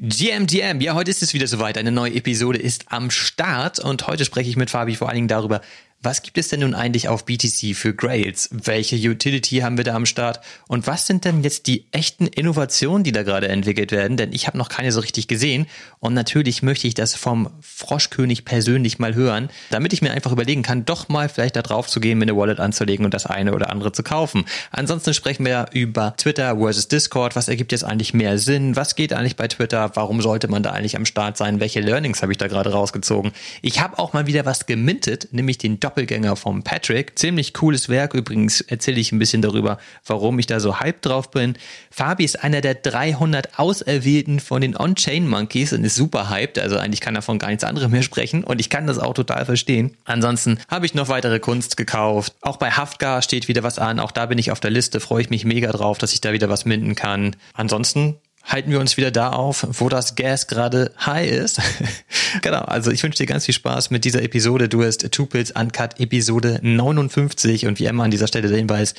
GMGM, ja, heute ist es wieder soweit. Eine neue Episode ist am Start und heute spreche ich mit Fabi vor allen Dingen darüber, was gibt es denn nun eigentlich auf BTC für Grails? Welche Utility haben wir da am Start? Und was sind denn jetzt die echten Innovationen, die da gerade entwickelt werden? Denn ich habe noch keine so richtig gesehen. Und natürlich möchte ich das vom Froschkönig persönlich mal hören, damit ich mir einfach überlegen kann, doch mal vielleicht da drauf zu gehen, mir eine Wallet anzulegen und das eine oder andere zu kaufen. Ansonsten sprechen wir über Twitter versus Discord. Was ergibt jetzt eigentlich mehr Sinn? Was geht eigentlich bei Twitter? Warum sollte man da eigentlich am Start sein? Welche Learnings habe ich da gerade rausgezogen? Ich habe auch mal wieder was gemintet, nämlich den Doppelgänger vom Patrick. Ziemlich cooles Werk. Übrigens erzähle ich ein bisschen darüber, warum ich da so hyped drauf bin. Fabi ist einer der 300 Auserwählten von den On-Chain Monkeys und ist super hyped. Also eigentlich kann er von gar nichts anderem mehr sprechen und ich kann das auch total verstehen. Ansonsten habe ich noch weitere Kunst gekauft. Auch bei Haftgar steht wieder was an. Auch da bin ich auf der Liste. Freue ich mich mega drauf, dass ich da wieder was minden kann. Ansonsten halten wir uns wieder da auf, wo das Gas gerade high ist. genau, also ich wünsche dir ganz viel Spaß mit dieser Episode. Du hast Tupils Uncut Episode 59 und wie immer an dieser Stelle der Hinweis,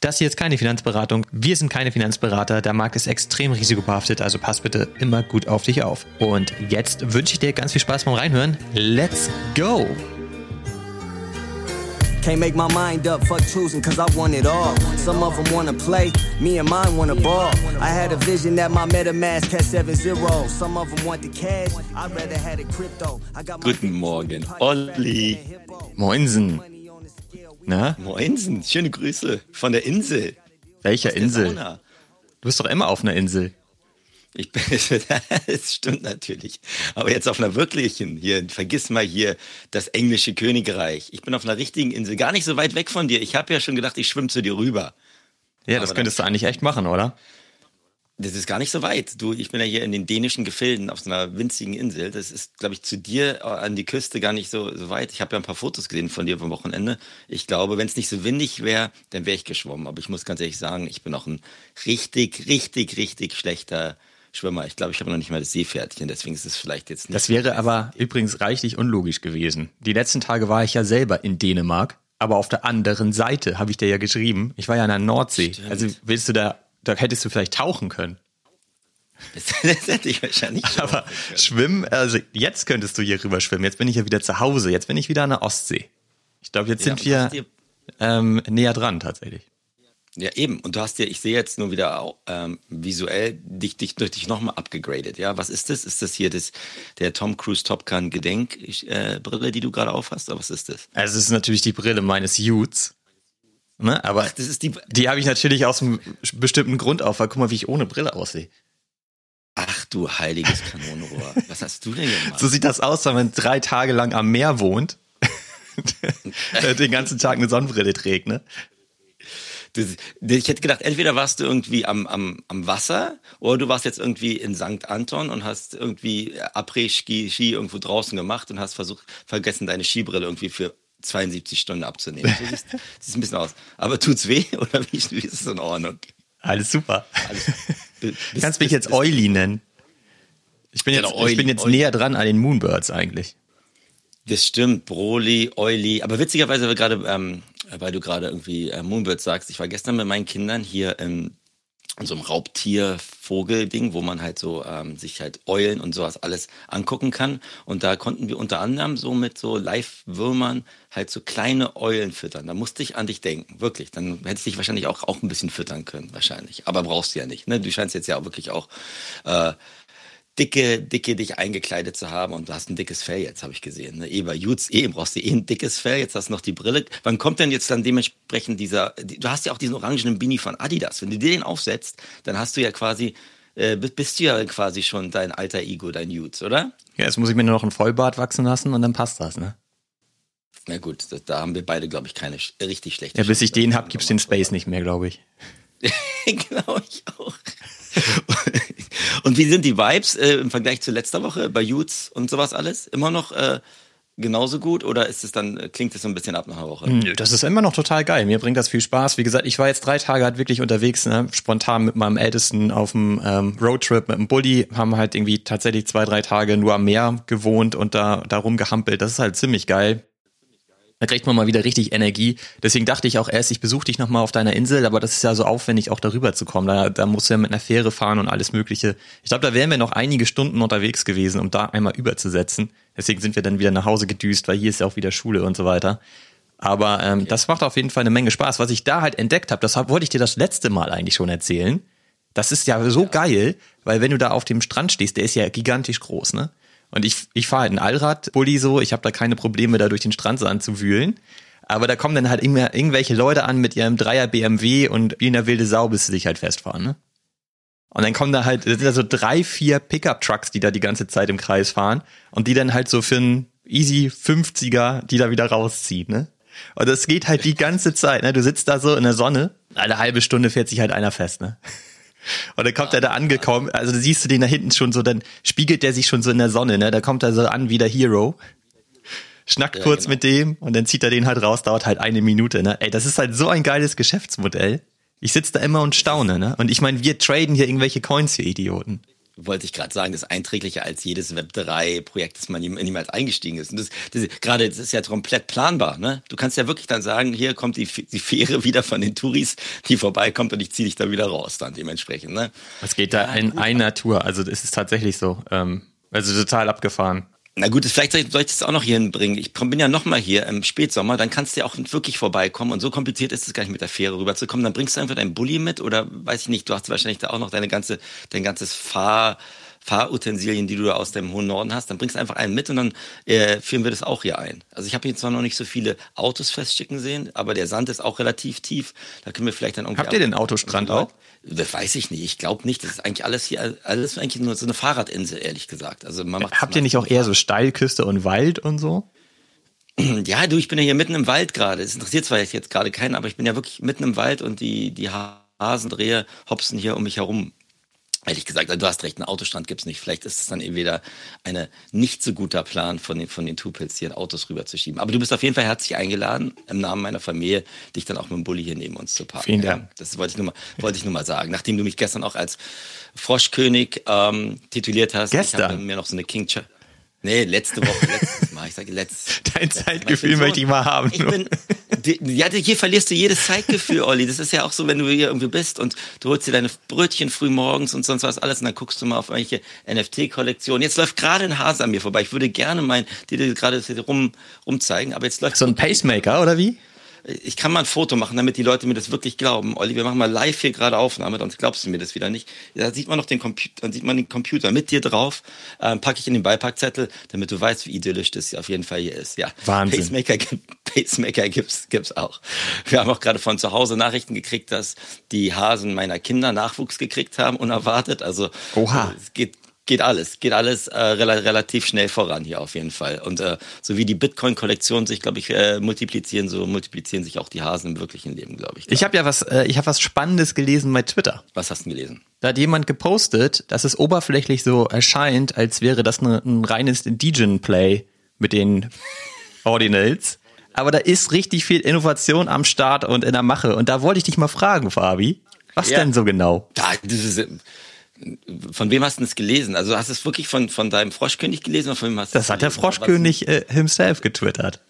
das hier ist keine Finanzberatung. Wir sind keine Finanzberater. Der Markt ist extrem risikobehaftet, also pass bitte immer gut auf dich auf. Und jetzt wünsche ich dir ganz viel Spaß beim Reinhören. Let's go! Can't make my mind up, fuck choosing, cause I want it all. Some of them wanna play, me and mine wanna ball. I had a vision that my MetaMask had 7 0. Some of them want the cash, I'd rather had a crypto. I got Guten Morgen, Olli. Moinsen. Na? Moinsen, schöne Grüße von der Insel. Welcher Insel? Du bist doch immer auf einer Insel. Ich bin, das stimmt natürlich. Aber jetzt auf einer wirklichen, hier, vergiss mal hier das englische Königreich. Ich bin auf einer richtigen Insel, gar nicht so weit weg von dir. Ich habe ja schon gedacht, ich schwimme zu dir rüber. Ja, das Aber könntest du eigentlich echt machen, oder? Das ist gar nicht so weit. Du, ich bin ja hier in den dänischen Gefilden auf so einer winzigen Insel. Das ist, glaube ich, zu dir äh, an die Küste gar nicht so, so weit. Ich habe ja ein paar Fotos gesehen von dir vom Wochenende. Ich glaube, wenn es nicht so windig wäre, dann wäre ich geschwommen. Aber ich muss ganz ehrlich sagen, ich bin auch ein richtig, richtig, richtig schlechter Schwimmer. Ich glaube, ich habe noch nicht mal das Seepferdchen, deswegen ist es vielleicht jetzt nicht. Das wäre aber übrigens reichlich unlogisch gewesen. Die letzten Tage war ich ja selber in Dänemark, aber auf der anderen Seite habe ich dir ja geschrieben. Ich war ja in der Nordsee. Stimmt. Also willst du da, da hättest du vielleicht tauchen können. Das, das hätte ich wahrscheinlich. Aber schwimmen, also jetzt könntest du hier rüber schwimmen. Jetzt bin ich ja wieder zu Hause. Jetzt bin ich wieder an der Ostsee. Ich glaube, jetzt ja, sind wir ähm, näher dran tatsächlich. Ja, eben. Und du hast ja, ich sehe jetzt nur wieder ähm, visuell dich, dich, dich nochmal abgegradet. Ja, was ist das? Ist das hier das, der Tom Cruise Top Gun Gedenkbrille, äh, die du gerade aufhast? Oder was ist das? Also, es ist natürlich die Brille meines Youths. Ne? Aber Ach, das ist die, die habe ich natürlich aus einem bestimmten Grund auf, weil guck mal, wie ich ohne Brille aussehe. Ach du heiliges Kanonenrohr. Was hast du denn gemacht? So sieht das aus, wenn man drei Tage lang am Meer wohnt. den ganzen Tag eine Sonnenbrille trägt, ne? Das, ich hätte gedacht, entweder warst du irgendwie am, am, am Wasser oder du warst jetzt irgendwie in St. Anton und hast irgendwie Après-Ski Ski irgendwo draußen gemacht und hast versucht, vergessen, deine Skibrille irgendwie für 72 Stunden abzunehmen. So sieht, sieht ein bisschen aus. Aber tut's weh oder wie, wie ist es in Ordnung? Alles super. Alles, bis, Kannst mich jetzt Oily nennen. Ich bin, genau, jetzt, Oily, ich bin jetzt Oily. näher dran an den Moonbirds eigentlich. Das stimmt, Broly, Oily. Aber witzigerweise, wir gerade ähm, weil du gerade irgendwie äh, Moonbird sagst. Ich war gestern mit meinen Kindern hier im in so einem Raubtier-Vogel-Ding, wo man halt so ähm, sich halt Eulen und sowas alles angucken kann. Und da konnten wir unter anderem so mit so Live-Würmern halt so kleine Eulen füttern. Da musste ich an dich denken, wirklich. Dann hättest du dich wahrscheinlich auch, auch ein bisschen füttern können, wahrscheinlich. Aber brauchst du ja nicht. Ne? Du scheinst jetzt ja auch wirklich auch äh, dicke, dicke dich eingekleidet zu haben und du hast ein dickes Fell jetzt, habe ich gesehen. Ne? Eh, bei Jutz, eh, brauchst du eh ein dickes Fell, jetzt hast du noch die Brille. Wann kommt denn jetzt dann dementsprechend dieser, du hast ja auch diesen orangenen Beanie von Adidas. Wenn du dir den aufsetzt, dann hast du ja quasi, äh, bist du ja quasi schon dein alter Ego, dein Jutz, oder? Ja, jetzt muss ich mir nur noch ein Vollbart wachsen lassen und dann passt das, ne? Na gut, da, da haben wir beide, glaube ich, keine richtig schlechte Ja, bis ich den hab, gibt's den Space nicht mehr, glaube ich. glaube ich auch. und wie sind die Vibes äh, im Vergleich zu letzter Woche bei Utes und sowas alles? Immer noch äh, genauso gut oder ist es dann, klingt es so ein bisschen ab nach einer Woche? Nö, das ist immer noch total geil. Mir bringt das viel Spaß. Wie gesagt, ich war jetzt drei Tage halt wirklich unterwegs, ne? spontan mit meinem Ältesten auf dem ähm, Roadtrip mit dem Bulli, haben halt irgendwie tatsächlich zwei, drei Tage nur am Meer gewohnt und da, da rumgehampelt. Das ist halt ziemlich geil. Da kriegt man mal wieder richtig Energie. Deswegen dachte ich auch erst, ich besuche dich nochmal auf deiner Insel, aber das ist ja so aufwendig, auch darüber zu kommen. Da, da musst du ja mit einer Fähre fahren und alles Mögliche. Ich glaube, da wären wir noch einige Stunden unterwegs gewesen, um da einmal überzusetzen. Deswegen sind wir dann wieder nach Hause gedüst, weil hier ist ja auch wieder Schule und so weiter. Aber ähm, okay. das macht auf jeden Fall eine Menge Spaß. Was ich da halt entdeckt habe, das wollte ich dir das letzte Mal eigentlich schon erzählen. Das ist ja so ja. geil, weil wenn du da auf dem Strand stehst, der ist ja gigantisch groß, ne? Und ich, ich fahre halt einen Allrad-Bulli so, ich habe da keine Probleme, da durch den Strandsand zu wühlen. Aber da kommen dann halt immer irgendwelche Leute an mit ihrem Dreier BMW und wie in der wilde Sau bis sie sich halt festfahren, ne? Und dann kommen da halt, das sind da so drei, vier Pickup-Trucks, die da die ganze Zeit im Kreis fahren und die dann halt so für einen easy 50er, die da wieder rausziehen, ne? Und das geht halt die ganze Zeit, ne? Du sitzt da so in der Sonne, eine halbe Stunde fährt sich halt einer fest, ne? Und dann kommt er da angekommen, also siehst du den da hinten schon so, dann spiegelt der sich schon so in der Sonne, ne? Da kommt er so an wie der Hero. Schnackt ja, kurz genau. mit dem und dann zieht er den halt raus, dauert halt eine Minute, ne? Ey, das ist halt so ein geiles Geschäftsmodell. Ich sitze da immer und staune, ne? Und ich meine, wir traden hier irgendwelche Coins für Idioten wollte ich gerade sagen, das ist einträglicher als jedes Web3-Projekt, das man niemals eingestiegen ist. Und das, das, gerade, das ist ja komplett planbar. Ne? Du kannst ja wirklich dann sagen, hier kommt die, die Fähre wieder von den Touris, die vorbeikommt und ich ziehe dich da wieder raus dann dementsprechend. Ne? Es geht da in einer Tour, also das ist tatsächlich so. Ähm, also total abgefahren. Na gut, vielleicht soll ich, das auch noch hier hinbringen. Ich bin ja noch mal hier im Spätsommer, dann kannst du ja auch wirklich vorbeikommen. Und so kompliziert ist es gar nicht mit der Fähre rüberzukommen. Dann bringst du einfach deinen Bulli mit oder weiß ich nicht, du hast wahrscheinlich da auch noch deine ganze, dein ganzes Fahr, Fahrutensilien, die du da aus dem hohen Norden hast, dann bringst du einfach einen mit und dann äh, führen wir das auch hier ein. Also ich habe hier zwar noch nicht so viele Autos festschicken sehen, aber der Sand ist auch relativ tief. Da können wir vielleicht dann irgendwie. Habt ihr den Autostrand auch? Das weiß ich nicht. Ich glaube nicht. Das ist eigentlich alles hier, alles eigentlich nur so eine Fahrradinsel, ehrlich gesagt. Also man macht Habt ihr nicht auch eher so Steilküste und Wald und so? Ja, du, ich bin ja hier mitten im Wald gerade. Es interessiert zwar jetzt gerade keinen, aber ich bin ja wirklich mitten im Wald und die, die Hasendrehe hopsen hier um mich herum. Ehrlich gesagt, du hast recht, einen Autostrand gibt's nicht. Vielleicht ist es dann eben wieder ein nicht so guter Plan von den, von den Tupils, hier Autos rüberzuschieben. Aber du bist auf jeden Fall herzlich eingeladen, im Namen meiner Familie, dich dann auch mit dem Bulli hier neben uns zu parken. Vielen Dank. Ja, das wollte ich, nur mal, wollte ich nur mal sagen. Nachdem du mich gestern auch als Froschkönig ähm, tituliert hast, gestern? ich habe mir noch so eine King Ch Nee, letzte Woche, letztes Mal. Ich sage letztes. Dein letztes Zeitgefühl möchte ich mal haben. Ich bin, ja, hier verlierst du jedes Zeitgefühl, Olli. Das ist ja auch so, wenn du hier irgendwie bist und du holst dir deine Brötchen früh morgens und sonst was alles und dann guckst du mal auf irgendwelche NFT-Kollektionen. Jetzt läuft gerade ein Hase an mir vorbei. Ich würde gerne mein, dir gerade rum, rumzeigen, aber jetzt läuft. So ein Pacemaker, oder wie? Ich kann mal ein Foto machen, damit die Leute mir das wirklich glauben. Olli, wir machen mal live hier gerade Aufnahme, sonst glaubst du mir das wieder nicht. Da sieht man noch den Computer, dann sieht man den Computer mit dir drauf, ähm, packe ich in den Beipackzettel, damit du weißt, wie idyllisch das auf jeden Fall hier ist. Ja, Wahnsinn. Pacemaker, Pacemaker gibt's, gibt's auch. Wir haben auch gerade von zu Hause Nachrichten gekriegt, dass die Hasen meiner Kinder Nachwuchs gekriegt haben, unerwartet. Also Oha. es geht geht alles, geht alles äh, rel relativ schnell voran hier auf jeden Fall. Und äh, so wie die Bitcoin-Kollektion sich, glaube ich, äh, multiplizieren, so multiplizieren sich auch die Hasen im wirklichen Leben, glaube ich. Ich habe ja was, äh, ich habe was Spannendes gelesen bei Twitter. Was hast du gelesen? Da hat jemand gepostet, dass es oberflächlich so erscheint, als wäre das eine, ein reines Degen-Play mit den Ordinals. Aber da ist richtig viel Innovation am Start und in der Mache. Und da wollte ich dich mal fragen, Fabi. Was ja. denn so genau? Da, das ist, von wem hast du das gelesen? Also hast du es wirklich von, von deinem Froschkönig gelesen oder von wem hast du Das hat der Froschkönig äh, himself getwittert.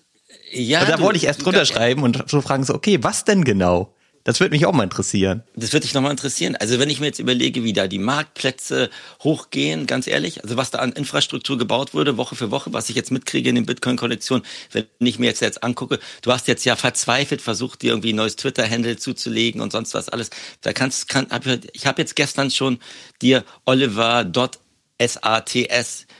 Ja. Und da wollte ich erst drunter schreiben und so fragen so, okay, was denn genau? Das würde mich auch mal interessieren. Das würde dich nochmal interessieren. Also wenn ich mir jetzt überlege, wie da die Marktplätze hochgehen, ganz ehrlich, also was da an Infrastruktur gebaut wurde, Woche für Woche, was ich jetzt mitkriege in den Bitcoin-Kollektionen, wenn ich mir jetzt jetzt angucke, du hast jetzt ja verzweifelt versucht, dir irgendwie ein neues Twitter-Handle zuzulegen und sonst was alles. Da kannst, kann, hab, ich habe jetzt gestern schon dir Oliver.sats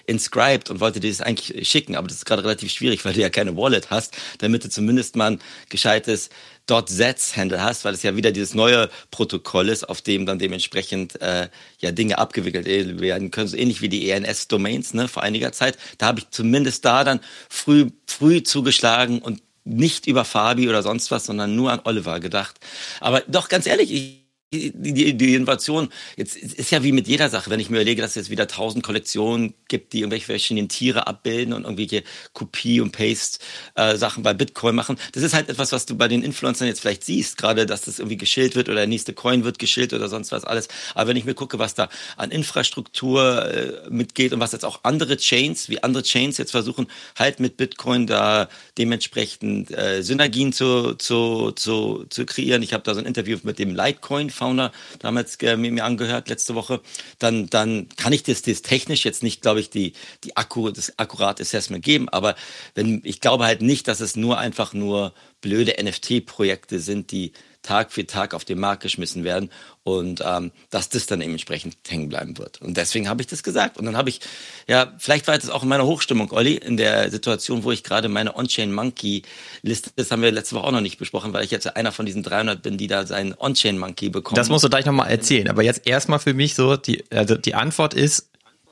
inscribed und wollte dir das eigentlich schicken, aber das ist gerade relativ schwierig, weil du ja keine Wallet hast, damit du zumindest mal ein gescheites .sets-Handle hast, weil es ja wieder dieses neue Protokoll ist, auf dem dann dementsprechend äh, ja Dinge abgewickelt werden können, so ähnlich wie die ENS-Domains ne, vor einiger Zeit. Da habe ich zumindest da dann früh, früh zugeschlagen und nicht über Fabi oder sonst was, sondern nur an Oliver gedacht. Aber doch ganz ehrlich, ich die, die Innovation, jetzt ist ja wie mit jeder Sache, wenn ich mir überlege, dass es jetzt wieder tausend Kollektionen gibt, die irgendwelche verschiedenen Tiere abbilden und irgendwelche Kopie- und Paste-Sachen äh, bei Bitcoin machen. Das ist halt etwas, was du bei den Influencern jetzt vielleicht siehst, gerade, dass das irgendwie geschillt wird oder der nächste Coin wird geschillt oder sonst was alles. Aber wenn ich mir gucke, was da an Infrastruktur äh, mitgeht und was jetzt auch andere Chains, wie andere Chains jetzt versuchen, halt mit Bitcoin da dementsprechend äh, Synergien zu, zu, zu, zu kreieren. Ich habe da so ein Interview mit dem Litecoin Founder damals äh, mir angehört letzte Woche, dann, dann kann ich das, das technisch jetzt nicht, glaube ich, die, die Akku, das akkurate Assessment geben. Aber wenn, ich glaube halt nicht, dass es nur einfach nur blöde NFT-Projekte sind, die Tag für Tag auf den Markt geschmissen werden und ähm, dass das dann eben entsprechend hängen bleiben wird. Und deswegen habe ich das gesagt. Und dann habe ich, ja, vielleicht war das auch in meiner Hochstimmung, Olli, in der Situation, wo ich gerade meine On-Chain Monkey Liste, das haben wir letzte Woche auch noch nicht besprochen, weil ich jetzt einer von diesen 300 bin, die da seinen On-Chain Monkey bekommen. Das musst du gleich nochmal erzählen. Aber jetzt erstmal für mich so, die, also die Antwort ist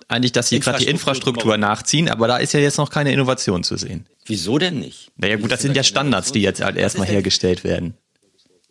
eigentlich, dass sie gerade die Infrastruktur nachziehen, aber da ist ja jetzt noch keine Innovation zu sehen. Wieso denn nicht? Naja gut, das sind ja Standards, die jetzt halt erstmal hergestellt werden.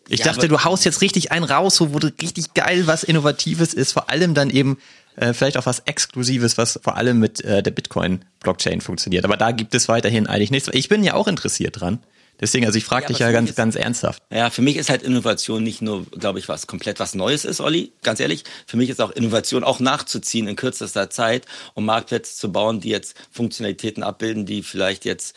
Ich ja, dachte, du haust jetzt richtig einen raus, wo richtig geil was Innovatives ist, vor allem dann eben äh, vielleicht auch was Exklusives, was vor allem mit äh, der Bitcoin-Blockchain funktioniert. Aber da gibt es weiterhin eigentlich nichts. Ich bin ja auch interessiert dran. Deswegen, also ich frage ja, dich ja ganz, ist, ganz ernsthaft. Ja, für mich ist halt Innovation nicht nur, glaube ich, was komplett was Neues ist, Olli. Ganz ehrlich, für mich ist auch Innovation auch nachzuziehen in kürzester Zeit, um Marktplätze zu bauen, die jetzt Funktionalitäten abbilden, die vielleicht jetzt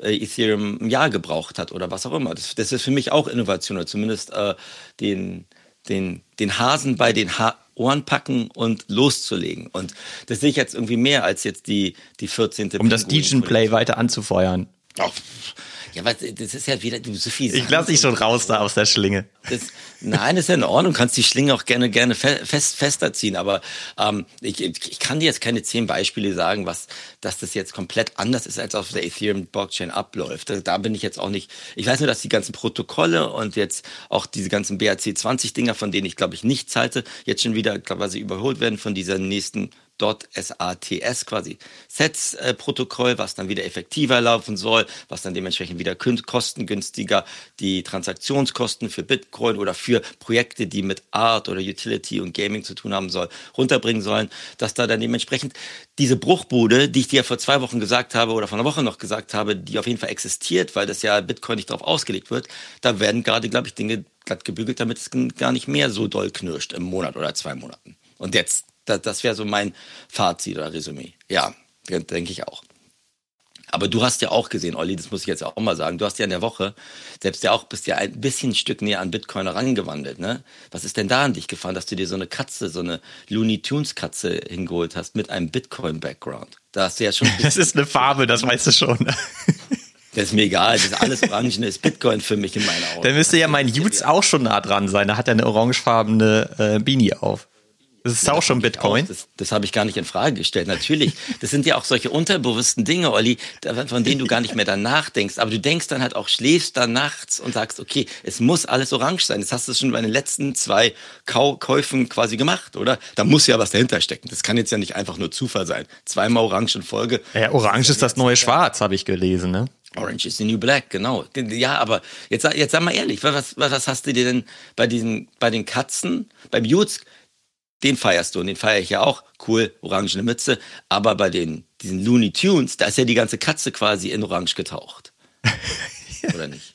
äh, Ethereum ein Jahr gebraucht hat oder was auch immer. Das, das ist für mich auch Innovation oder zumindest äh, den, den, den Hasen bei den ha Ohren packen und loszulegen. Und das sehe ich jetzt irgendwie mehr als jetzt die, die 14. Um das Degen-Play weiter anzufeuern. Oh, ja, was, das ist ja wieder du, so viel. Ich lasse dich schon raus da aus der Schlinge. Das, nein, das ist ja in Ordnung. Du kannst die Schlinge auch gerne gerne fest, fester ziehen. Aber ähm, ich, ich kann dir jetzt keine zehn Beispiele sagen, was, dass das jetzt komplett anders ist, als auf der Ethereum Blockchain abläuft. Da, da bin ich jetzt auch nicht. Ich weiß nur, dass die ganzen Protokolle und jetzt auch diese ganzen BRC 20 Dinger, von denen ich glaube ich nichts halte, jetzt schon wieder quasi überholt werden von dieser nächsten .sats quasi Sets-Protokoll, was dann wieder effektiver laufen soll, was dann dementsprechend wieder kostengünstiger die Transaktionskosten für Bitcoin oder für Projekte, die mit Art oder Utility und Gaming zu tun haben soll, runterbringen sollen, dass da dann dementsprechend diese Bruchbude, die ich dir vor zwei Wochen gesagt habe oder vor einer Woche noch gesagt habe, die auf jeden Fall existiert, weil das ja Bitcoin nicht darauf ausgelegt wird, da werden gerade, glaube ich, Dinge glatt gebügelt, damit es gar nicht mehr so doll knirscht im Monat oder zwei Monaten. Und jetzt das, das wäre so mein Fazit oder Resümee. Ja, denke ich auch. Aber du hast ja auch gesehen, Olli, das muss ich jetzt auch mal sagen, du hast ja in der Woche, selbst ja auch, bist ja ein bisschen ein Stück näher an Bitcoin herangewandelt, ne? Was ist denn da an dich gefahren, dass du dir so eine Katze, so eine Looney Tunes Katze hingeholt hast mit einem Bitcoin-Background? Da hast du ja schon. das ist eine Farbe, das weißt du schon. Das ist mir egal, das ist alles Orangen, ist Bitcoin für mich in meinen Augen. Dann müsste ja mein Jutes auch schon nah dran sein. Da hat er eine orangefarbene äh, Beanie auf. Das ist ja, auch schon Bitcoin. Auch. Das, das habe ich gar nicht in Frage gestellt. Natürlich, das sind ja auch solche unterbewussten Dinge, Olli, von denen du gar nicht mehr danach denkst. Aber du denkst dann halt auch, schläfst dann nachts und sagst, okay, es muss alles orange sein. Das hast du schon bei den letzten zwei Kau Käufen quasi gemacht, oder? Da muss ja was dahinter stecken. Das kann jetzt ja nicht einfach nur Zufall sein. Zweimal orange in Folge. Ja, orange ist das neue Schwarz, habe ich gelesen, ne? Orange is the new black, genau. Ja, aber jetzt, jetzt sag mal ehrlich, was, was hast du dir denn bei diesen, bei den Katzen, beim Jutz, den feierst du und den feiere ich ja auch. Cool, orangene Mütze. Aber bei den, diesen Looney Tunes, da ist ja die ganze Katze quasi in Orange getaucht. Oder nicht?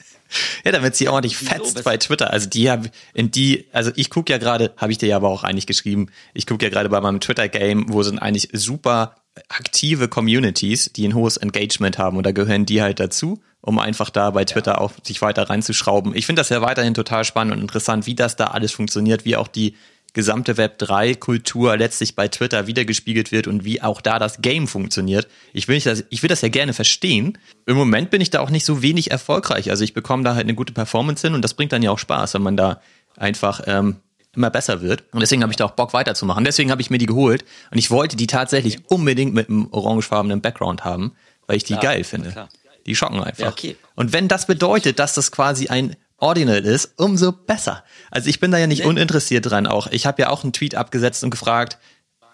Ja, damit sie ordentlich fetzt bei Twitter. Also die haben in die, also ich gucke ja gerade, habe ich dir ja aber auch eigentlich geschrieben, ich gucke ja gerade bei meinem Twitter-Game, wo sind eigentlich super aktive Communities, die ein hohes Engagement haben und da gehören die halt dazu, um einfach da bei Twitter ja. auch sich weiter reinzuschrauben. Ich finde das ja weiterhin total spannend und interessant, wie das da alles funktioniert, wie auch die gesamte Web3-Kultur letztlich bei Twitter wiedergespiegelt wird und wie auch da das Game funktioniert. Ich will, das, ich will das ja gerne verstehen. Im Moment bin ich da auch nicht so wenig erfolgreich. Also ich bekomme da halt eine gute Performance hin und das bringt dann ja auch Spaß, wenn man da einfach ähm, immer besser wird. Und deswegen habe ich da auch Bock weiterzumachen. Deswegen habe ich mir die geholt und ich wollte die tatsächlich unbedingt mit einem orangefarbenen Background haben, weil ich die klar, geil finde. Die schocken einfach. Ja, okay. Und wenn das bedeutet, dass das quasi ein Ordinal ist, umso besser. Also ich bin da ja nicht nee. uninteressiert dran auch. Ich habe ja auch einen Tweet abgesetzt und gefragt,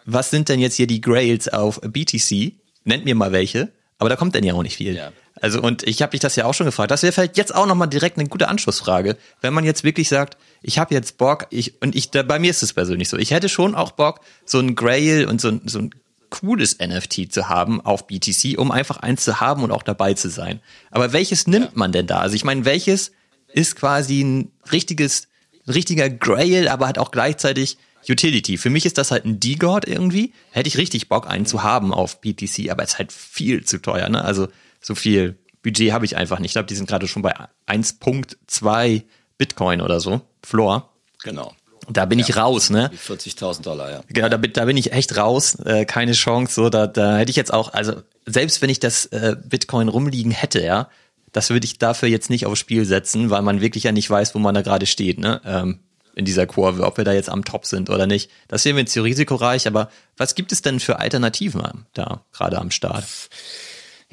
was sind denn jetzt hier die Grails auf BTC? Nennt mir mal welche. Aber da kommt denn ja auch nicht viel. Ja. Also und ich habe dich das ja auch schon gefragt. Das wäre vielleicht jetzt auch nochmal direkt eine gute Anschlussfrage. Wenn man jetzt wirklich sagt, ich habe jetzt Bock, ich, und ich, da, bei mir ist es persönlich so, ich hätte schon auch Bock, so ein Grail und so, ein so ein cooles NFT zu haben auf BTC, um einfach eins zu haben und auch dabei zu sein. Aber welches nimmt ja. man denn da? Also ich meine, welches ist quasi ein richtiges, ein richtiger Grail, aber hat auch gleichzeitig Utility. Für mich ist das halt ein D-God irgendwie. Hätte ich richtig Bock, einen zu haben auf BTC, aber es ist halt viel zu teuer, ne? Also so viel Budget habe ich einfach nicht. Ich glaube, die sind gerade schon bei 1.2 Bitcoin oder so. Floor. Genau. Da bin ja, ich raus, ne? 40.000 Dollar, ja. Genau, da bin, da bin ich echt raus. Äh, keine Chance. So, da, da hätte ich jetzt auch, also selbst wenn ich das äh, Bitcoin rumliegen hätte, ja, das würde ich dafür jetzt nicht aufs Spiel setzen, weil man wirklich ja nicht weiß, wo man da gerade steht, ne? Ähm, in dieser Kurve, ob wir da jetzt am Top sind oder nicht. Das wäre mir zu risikoreich, aber was gibt es denn für Alternativen da gerade am Start?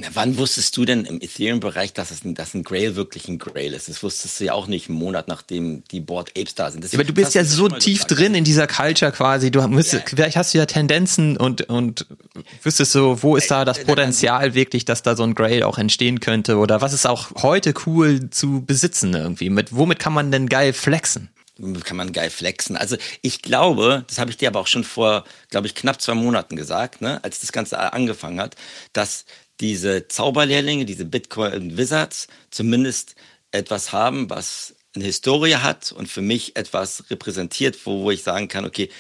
Na, wann wusstest du denn im Ethereum-Bereich, dass, es ein, dass ein Grail wirklich ein Grail ist? Das wusstest du ja auch nicht einen Monat, nachdem die Board Apes da sind. Das, ja, aber du bist ja so tief gesagt. drin in dieser Culture quasi. Du musst, yeah. vielleicht hast du ja Tendenzen und, und wüsstest so, wo ist da das Potenzial wirklich, dass da so ein Grail auch entstehen könnte? Oder was ist auch heute cool zu besitzen irgendwie? Mit, womit kann man denn geil flexen? kann man geil flexen. Also ich glaube, das habe ich dir aber auch schon vor, glaube ich, knapp zwei Monaten gesagt, ne, als das Ganze angefangen hat, dass diese Zauberlehrlinge, diese Bitcoin Wizards zumindest etwas haben, was eine Historie hat und für mich etwas repräsentiert, wo, wo ich sagen kann, okay,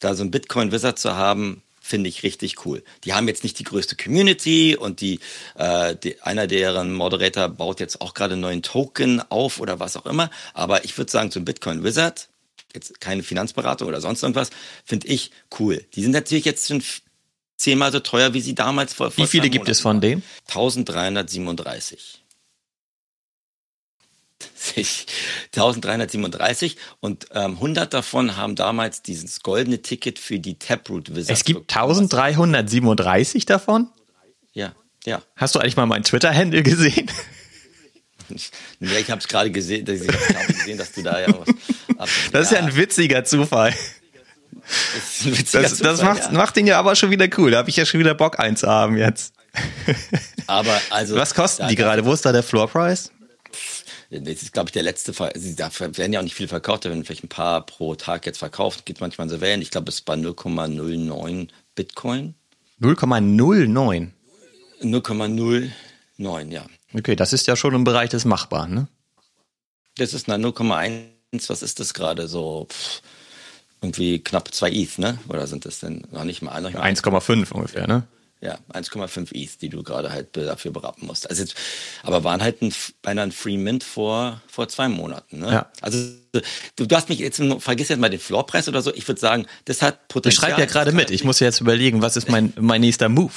da so ein Bitcoin Wizard zu haben, finde ich richtig cool. Die haben jetzt nicht die größte Community und die, äh, die einer deren Moderator baut jetzt auch gerade einen neuen Token auf oder was auch immer. Aber ich würde sagen, so ein Bitcoin Wizard, jetzt keine Finanzberatung oder sonst irgendwas, finde ich cool. Die sind natürlich jetzt schon zehnmal so teuer, wie sie damals vor. vor Wie viele gibt es von denen? 1337. 1337 und ähm, 100 davon haben damals dieses goldene Ticket für die Taproot Wizards. Es gibt 1337 davon? Ja, ja. Hast du eigentlich mal meinen Twitter-Handle gesehen? ja, ich habe es gerade gesehen, ich habe gesehen, dass du da ja was. Das ist ja ein witziger Zufall. Das, das, das macht, ja. macht ihn ja aber schon wieder cool. Da habe ich ja schon wieder Bock einzuhaben jetzt. Aber also. Was kosten die gerade? Wo ist da der Floor Price? Das ist, glaube ich, der letzte Fall. Also, da werden ja auch nicht viel verkauft, da werden vielleicht ein paar pro Tag jetzt verkauft. Geht manchmal so Wellen. Ich glaube, es ist bei 0,09 Bitcoin. 0,09? 0,09, ja. Okay, das ist ja schon im Bereich des Machbaren, ne? Das ist eine 0,1, was ist das gerade so? Pff, irgendwie knapp zwei ETH, ne? Oder sind das denn noch nicht mal? 1,5 ungefähr, ne? Ja, 1,5 ETH, die du gerade halt dafür berappen musst. Also jetzt, aber waren halt ein, beinahe ein Free Mint vor, vor zwei Monaten. Ne? Ja. Also du, du hast mich jetzt, vergiss jetzt mal den Floorpreis oder so. Ich würde sagen, das hat Potenzial. Ich schreibe ja gerade mit. Ich muss jetzt überlegen, was ist mein, mein nächster Move?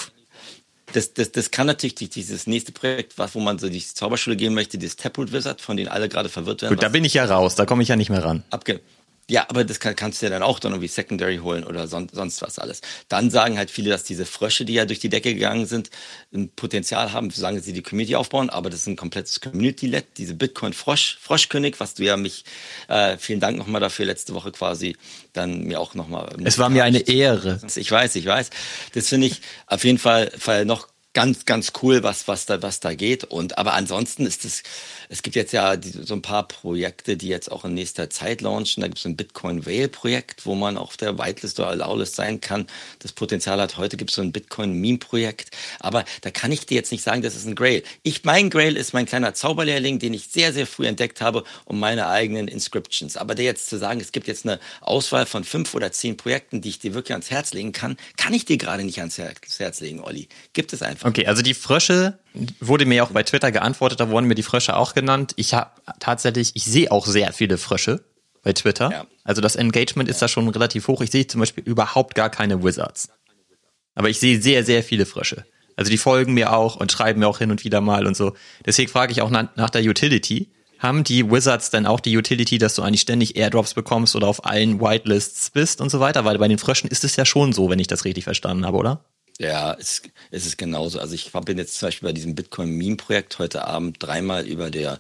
Das, das, das kann natürlich dieses nächste Projekt, was, wo man so die Zauberschule gehen möchte, dieses Taproot Wizard, von denen alle gerade verwirrt werden. Gut, da bin ich ja raus, da komme ich ja nicht mehr ran. Abge ja, aber das kann, kannst du ja dann auch dann irgendwie Secondary holen oder son, sonst was alles. Dann sagen halt viele, dass diese Frösche, die ja durch die Decke gegangen sind, ein Potenzial haben, solange sie die Community aufbauen, aber das ist ein komplettes Community-Led, diese Bitcoin-Frosch, Froschkönig, was du ja mich, äh, vielen Dank nochmal dafür, letzte Woche quasi dann mir auch nochmal. Es war mir eine Ehre. Ich weiß, ich weiß. Das finde ich auf jeden Fall, Fall noch ganz, ganz cool, was, was da, was da geht. Und, aber ansonsten ist es, es gibt jetzt ja die, so ein paar Projekte, die jetzt auch in nächster Zeit launchen. Da gibt es ein Bitcoin Whale Projekt, wo man auf der Whitelist oder Allowlist sein kann. Das Potenzial hat. Heute gibt es so ein Bitcoin Meme Projekt. Aber da kann ich dir jetzt nicht sagen, das ist ein Grail. Ich, mein Grail ist mein kleiner Zauberlehrling, den ich sehr, sehr früh entdeckt habe, um meine eigenen Inscriptions. Aber der jetzt zu sagen, es gibt jetzt eine Auswahl von fünf oder zehn Projekten, die ich dir wirklich ans Herz legen kann, kann ich dir gerade nicht ans Herz legen, Olli. Gibt es einfach. Okay, also die Frösche wurde mir auch bei Twitter geantwortet, da wurden mir die Frösche auch genannt. Ich habe tatsächlich, ich sehe auch sehr viele Frösche bei Twitter. Ja. Also das Engagement ist da schon relativ hoch. Ich sehe zum Beispiel überhaupt gar keine Wizards. Aber ich sehe sehr, sehr viele Frösche. Also die folgen mir auch und schreiben mir auch hin und wieder mal und so. Deswegen frage ich auch nach, nach der Utility. Haben die Wizards denn auch die Utility, dass du eigentlich ständig Airdrops bekommst oder auf allen Whitelists bist und so weiter? Weil bei den Fröschen ist es ja schon so, wenn ich das richtig verstanden habe, oder? Ja, es, es ist genauso. Also ich bin jetzt zum Beispiel bei diesem Bitcoin-Meme-Projekt heute Abend dreimal über der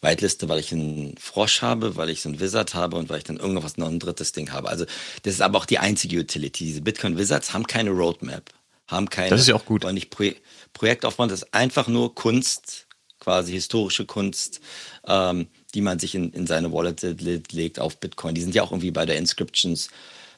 Whiteliste, weil ich einen Frosch habe, weil ich so einen Wizard habe und weil ich dann irgendwas noch ein drittes Ding habe. Also das ist aber auch die einzige Utility. Diese Bitcoin-Wizards haben keine Roadmap, haben keine... Das ist ja auch gut. Wollen nicht Pro Projekt aufbauen, das ist einfach nur Kunst, quasi historische Kunst, ähm, die man sich in, in seine Wallet legt auf Bitcoin. Die sind ja auch irgendwie bei der Inscriptions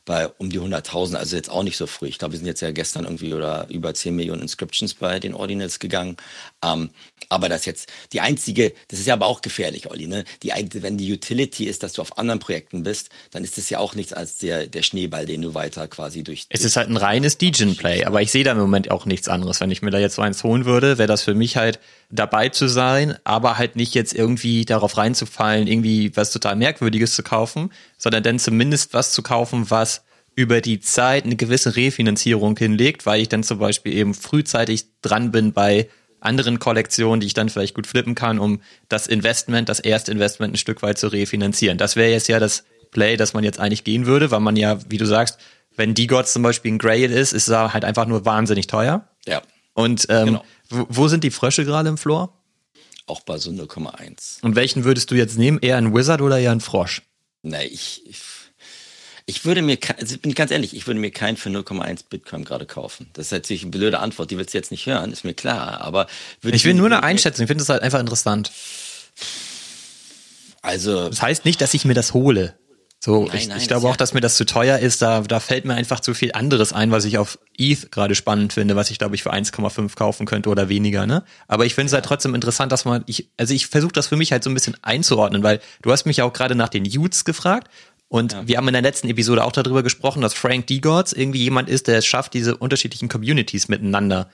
bei um die 100.000, also jetzt auch nicht so früh. Ich glaube, wir sind jetzt ja gestern irgendwie oder über 10 Millionen Inscriptions bei den Ordinals gegangen. Ähm, aber das jetzt die einzige, das ist ja aber auch gefährlich, Olli, ne? Die, wenn die Utility ist, dass du auf anderen Projekten bist, dann ist das ja auch nichts als der, der Schneeball, den du weiter quasi durch. Es ist halt ein reines Degen-Play, aber ich sehe da im Moment auch nichts anderes. Wenn ich mir da jetzt so eins holen würde, wäre das für mich halt dabei zu sein, aber halt nicht jetzt irgendwie darauf reinzufallen, irgendwie was total Merkwürdiges zu kaufen, sondern dann zumindest was zu kaufen, was über die Zeit eine gewisse Refinanzierung hinlegt, weil ich dann zum Beispiel eben frühzeitig dran bin bei anderen Kollektionen, die ich dann vielleicht gut flippen kann, um das Investment, das erste Investment ein Stück weit zu refinanzieren. Das wäre jetzt ja das Play, das man jetzt eigentlich gehen würde, weil man ja, wie du sagst, wenn die Gods zum Beispiel ein Grail ist, ist er halt einfach nur wahnsinnig teuer. Ja. Und ähm, genau. wo, wo sind die Frösche gerade im Floor? Auch bei so 0,1. Und welchen würdest du jetzt nehmen? Eher ein Wizard oder eher ein Frosch? Na, ich, ich ich würde mir, also bin ich ganz ehrlich, ich würde mir keinen für 0,1 Bitcoin gerade kaufen. Das ist natürlich eine blöde Antwort, die willst du jetzt nicht hören, ist mir klar. Aber ich will nur eine Einschätzung, ich finde es halt einfach interessant. Also. Das heißt nicht, dass ich mir das hole. So, nein, ich, nein, ich glaube auch, dass mir das zu teuer ist. Da, da fällt mir einfach zu viel anderes ein, was ich auf ETH gerade spannend finde, was ich glaube ich für 1,5 kaufen könnte oder weniger. Ne? Aber ich finde es halt trotzdem interessant, dass man, ich, also ich versuche das für mich halt so ein bisschen einzuordnen, weil du hast mich ja auch gerade nach den Utes gefragt und ja. wir haben in der letzten Episode auch darüber gesprochen, dass Frank Degods irgendwie jemand ist, der es schafft, diese unterschiedlichen Communities miteinander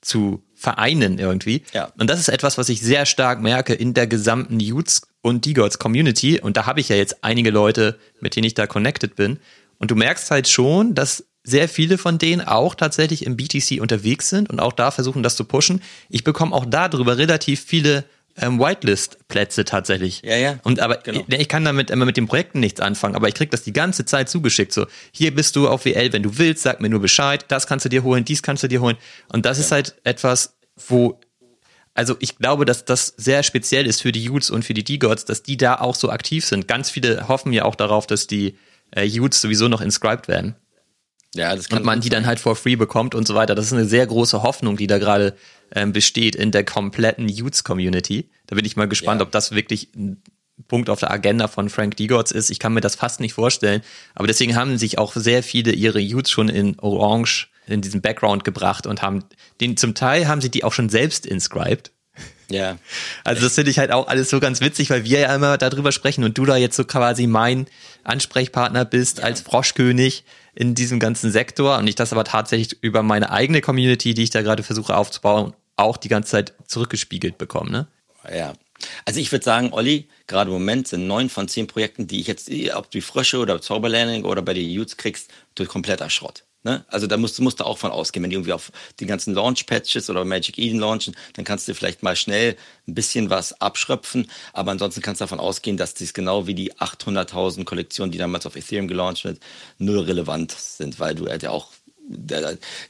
zu vereinen irgendwie. Ja. Und das ist etwas, was ich sehr stark merke in der gesamten Youths und Degods Community. Und da habe ich ja jetzt einige Leute, mit denen ich da connected bin. Und du merkst halt schon, dass sehr viele von denen auch tatsächlich im BTC unterwegs sind und auch da versuchen, das zu pushen. Ich bekomme auch darüber relativ viele ähm, Whitelist-Plätze tatsächlich. Ja, ja. Und aber genau. ich, ich, kann damit immer mit den Projekten nichts anfangen, aber ich krieg das die ganze Zeit zugeschickt. So, hier bist du auf WL, wenn du willst, sag mir nur Bescheid, das kannst du dir holen, dies kannst du dir holen. Und das ja. ist halt etwas, wo also ich glaube, dass das sehr speziell ist für die Youths und für die D-Gods, dass die da auch so aktiv sind. Ganz viele hoffen ja auch darauf, dass die äh, Youths sowieso noch inscribed werden. Ja, das kann und man die dann halt for free bekommt und so weiter. Das ist eine sehr große Hoffnung, die da gerade ähm, besteht in der kompletten Youths-Community. Da bin ich mal gespannt, ja. ob das wirklich ein Punkt auf der Agenda von Frank Digots ist. Ich kann mir das fast nicht vorstellen. Aber deswegen haben sich auch sehr viele ihre Youths schon in Orange in diesen Background gebracht und haben den zum Teil haben sie die auch schon selbst inscribed. Ja. Also das finde ich halt auch alles so ganz witzig, weil wir ja immer darüber sprechen und du da jetzt so quasi mein Ansprechpartner bist ja. als Froschkönig in diesem ganzen Sektor und ich das aber tatsächlich über meine eigene Community, die ich da gerade versuche aufzubauen, auch die ganze Zeit zurückgespiegelt bekomme, ne? Ja. Also ich würde sagen, Olli, gerade im Moment sind neun von zehn Projekten, die ich jetzt, ob du Frösche oder Zauberlehrling oder bei den Youths kriegst, durch kompletter Schrott. Ne? Also da musst, musst du auch von ausgehen, wenn die irgendwie auf die ganzen Launch-Patches oder Magic Eden launchen, dann kannst du vielleicht mal schnell ein bisschen was abschröpfen, aber ansonsten kannst du davon ausgehen, dass dies genau wie die 800.000 Kollektionen, die damals auf Ethereum gelauncht wird, null relevant sind, weil du halt ja auch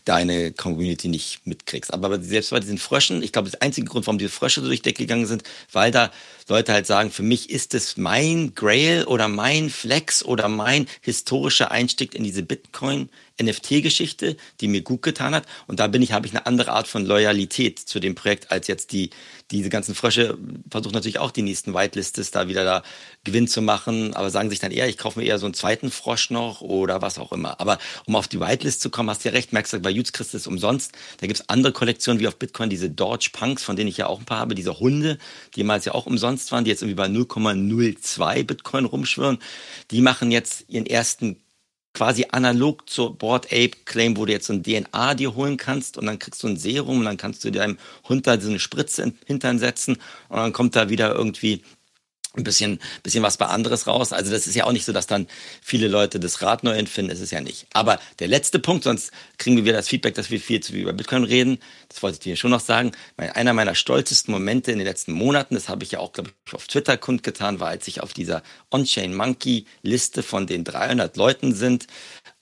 deine Community nicht mitkriegst. Aber selbst bei diesen Fröschen, ich glaube, das einzige Grund, warum diese Frösche so durch Deck gegangen sind, weil da Leute halt sagen, für mich ist es mein Grail oder mein Flex oder mein historischer Einstieg in diese Bitcoin NFT-Geschichte, die mir gut getan hat. Und da bin ich, habe ich eine andere Art von Loyalität zu dem Projekt als jetzt die, diese ganzen Frösche versuchen natürlich auch die nächsten Whitelistes da wieder da Gewinn zu machen, aber sagen sich dann eher, ich kaufe mir eher so einen zweiten Frosch noch oder was auch immer. Aber um auf die Whitelist zu kommen, hast du ja recht, merkst du, bei Jutes Christ ist umsonst. Da gibt's andere Kollektionen wie auf Bitcoin, diese Dodge Punks, von denen ich ja auch ein paar habe, diese Hunde, die jemals ja auch umsonst waren, die jetzt irgendwie bei 0,02 Bitcoin rumschwirren. Die machen jetzt ihren ersten quasi analog zur Board Ape Claim, wo du jetzt so ein DNA dir holen kannst und dann kriegst du ein Serum und dann kannst du deinem Hund da so eine Spritze in Hintern setzen und dann kommt da wieder irgendwie ein bisschen, bisschen was bei anderes raus. Also das ist ja auch nicht so, dass dann viele Leute das Rad neu empfinden. Das ist ja nicht. Aber der letzte Punkt, sonst kriegen wir wieder das Feedback, dass wir viel zu viel über Bitcoin reden. Das wollte ich dir schon noch sagen. Einer meiner stolzesten Momente in den letzten Monaten, das habe ich ja auch, glaube ich, auf Twitter kundgetan, war, als ich auf dieser On-Chain Monkey Liste von den 300 Leuten sind,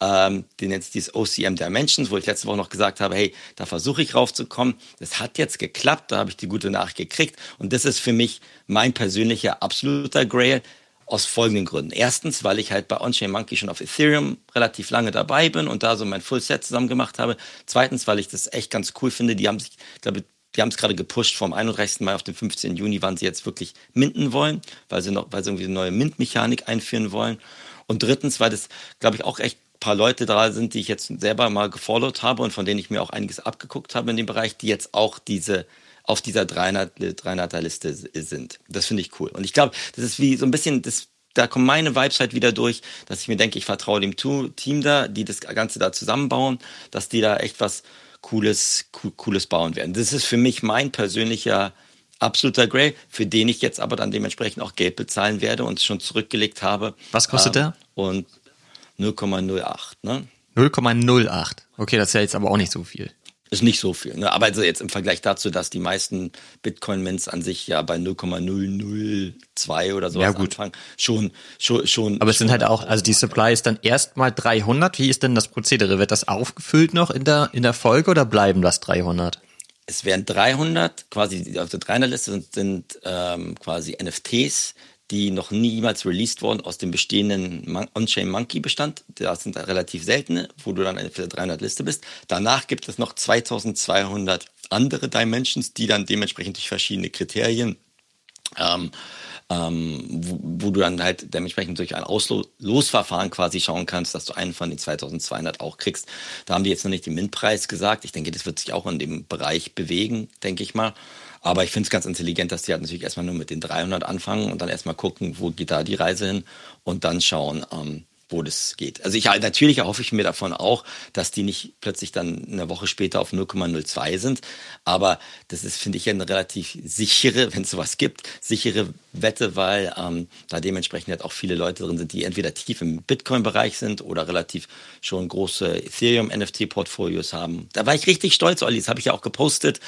ähm, den nennt dieses OCM Dimensions, wo ich letzte Woche noch gesagt habe, hey, da versuche ich raufzukommen. Das hat jetzt geklappt, da habe ich die gute Nachricht gekriegt. Und das ist für mich mein persönlicher absoluter Grail aus folgenden Gründen. Erstens, weil ich halt bei OnChain Monkey schon auf Ethereum relativ lange dabei bin und da so mein Full Set zusammen gemacht habe. Zweitens, weil ich das echt ganz cool finde. Die haben sich, ich glaube, die haben es gerade gepusht, vom 31. Mai auf den 15. Juni, wann sie jetzt wirklich minden wollen, weil sie noch, weil sie irgendwie eine neue Mint-Mechanik einführen wollen. Und drittens, weil das, glaube ich, auch echt paar Leute da sind, die ich jetzt selber mal gefollowt habe und von denen ich mir auch einiges abgeguckt habe in dem Bereich, die jetzt auch diese auf dieser 300, 300er Liste sind. Das finde ich cool. Und ich glaube, das ist wie so ein bisschen, das, da kommen meine Vibes halt wieder durch, dass ich mir denke, ich vertraue dem Team da, die das Ganze da zusammenbauen, dass die da echt was Cooles, Cooles bauen werden. Das ist für mich mein persönlicher absoluter Grey, für den ich jetzt aber dann dementsprechend auch Geld bezahlen werde und schon zurückgelegt habe. Was kostet ähm, der? Und 0,08. Ne? 0,08. Okay, das ist ja jetzt aber auch nicht so viel. Ist nicht so viel. Ne? Aber also jetzt im Vergleich dazu, dass die meisten Bitcoin-Mints an sich ja bei 0,002 oder so ja, gut. anfangen, schon, schon, schon. Aber es sind halt auch, also die Supply ist dann erstmal 300. Wie ist denn das Prozedere? Wird das aufgefüllt noch in der, in der Folge oder bleiben das 300? Es wären 300, quasi auf der 300-Liste sind, sind ähm, quasi NFTs, die noch niemals released wurden aus dem bestehenden On-Chain Monkey Bestand. Das sind relativ seltene, wo du dann auf der 300 Liste bist. Danach gibt es noch 2200 andere Dimensions, die dann dementsprechend durch verschiedene Kriterien ähm, ähm, wo, wo, du dann halt dementsprechend durch ein Auslosverfahren quasi schauen kannst, dass du einen von den 2200 auch kriegst. Da haben die jetzt noch nicht den Mintpreis gesagt. Ich denke, das wird sich auch in dem Bereich bewegen, denke ich mal. Aber ich finde es ganz intelligent, dass die halt natürlich erstmal nur mit den 300 anfangen und dann erstmal gucken, wo geht da die Reise hin und dann schauen, ähm, wo das geht. Also ich natürlich erhoffe ich mir davon auch, dass die nicht plötzlich dann eine Woche später auf 0,02 sind. Aber das ist, finde ich, eine relativ sichere, wenn es sowas gibt, sichere Wette, weil ähm, da dementsprechend halt auch viele Leute drin sind, die entweder tief im Bitcoin-Bereich sind oder relativ schon große Ethereum-NFT-Portfolios haben. Da war ich richtig stolz, Olli, das habe ich ja auch gepostet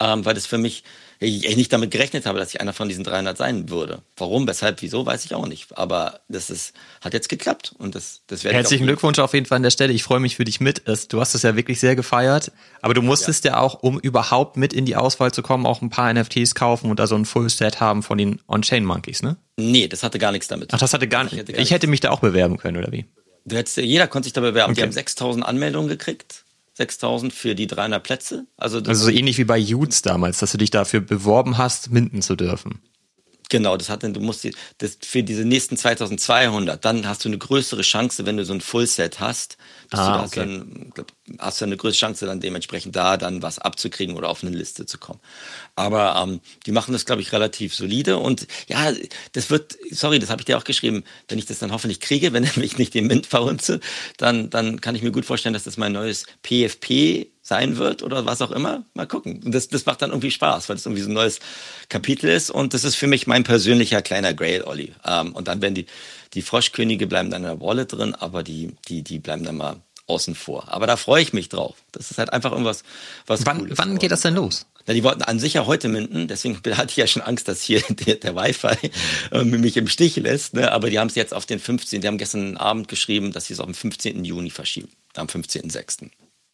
ähm, weil das für mich, ich nicht damit gerechnet habe, dass ich einer von diesen 300 sein würde. Warum, weshalb, wieso, weiß ich auch nicht. Aber das ist, hat jetzt geklappt und das, das werde Herzlichen Glückwunsch auf jeden Fall an der Stelle. Ich freue mich für dich mit. Du hast das ja wirklich sehr gefeiert. Aber du musstest ja. ja auch, um überhaupt mit in die Auswahl zu kommen, auch ein paar NFTs kaufen und da so ein Full-Set haben von den On-Chain Monkeys, ne? Nee, das hatte gar nichts damit. Ach, das hatte gar nicht. Ich hätte, gar ich hätte mich da auch bewerben können, oder wie? Du hättest, jeder konnte sich da bewerben. Okay. Die haben 6000 Anmeldungen gekriegt. 6000 für die 300 Plätze. Also, also so ähnlich wie bei Utes damals, dass du dich dafür beworben hast, minden zu dürfen. Genau, das hat dann, du musst die, das für diese nächsten 2200, dann hast du eine größere Chance, wenn du so ein Fullset hast, dass ah, du okay. dann, glaub, hast du eine größere Chance, dann dementsprechend da dann was abzukriegen oder auf eine Liste zu kommen. Aber ähm, die machen das, glaube ich, relativ solide und ja, das wird, sorry, das habe ich dir auch geschrieben, wenn ich das dann hoffentlich kriege, wenn ich nicht den Mint verhunze, dann, dann kann ich mir gut vorstellen, dass das mein neues PFP sein wird oder was auch immer. Mal gucken. Und das, das macht dann irgendwie Spaß, weil das irgendwie so ein neues Kapitel ist. Und das ist für mich mein persönlicher kleiner Grail, Olli. Ähm, und dann werden die, die Froschkönige bleiben dann in der Wallet drin, aber die, die, die bleiben dann mal außen vor. Aber da freue ich mich drauf. Das ist halt einfach irgendwas, was. Wann, Cooles wann geht das denn los? Ja, die wollten an sich ja heute minden, deswegen hatte ich ja schon Angst, dass hier der, der Wi-Fi äh, mich im Stich lässt. Ne? Aber die haben es jetzt auf den 15. Die haben gestern Abend geschrieben, dass sie es auf den 15. Juni verschieben. Am 15.06.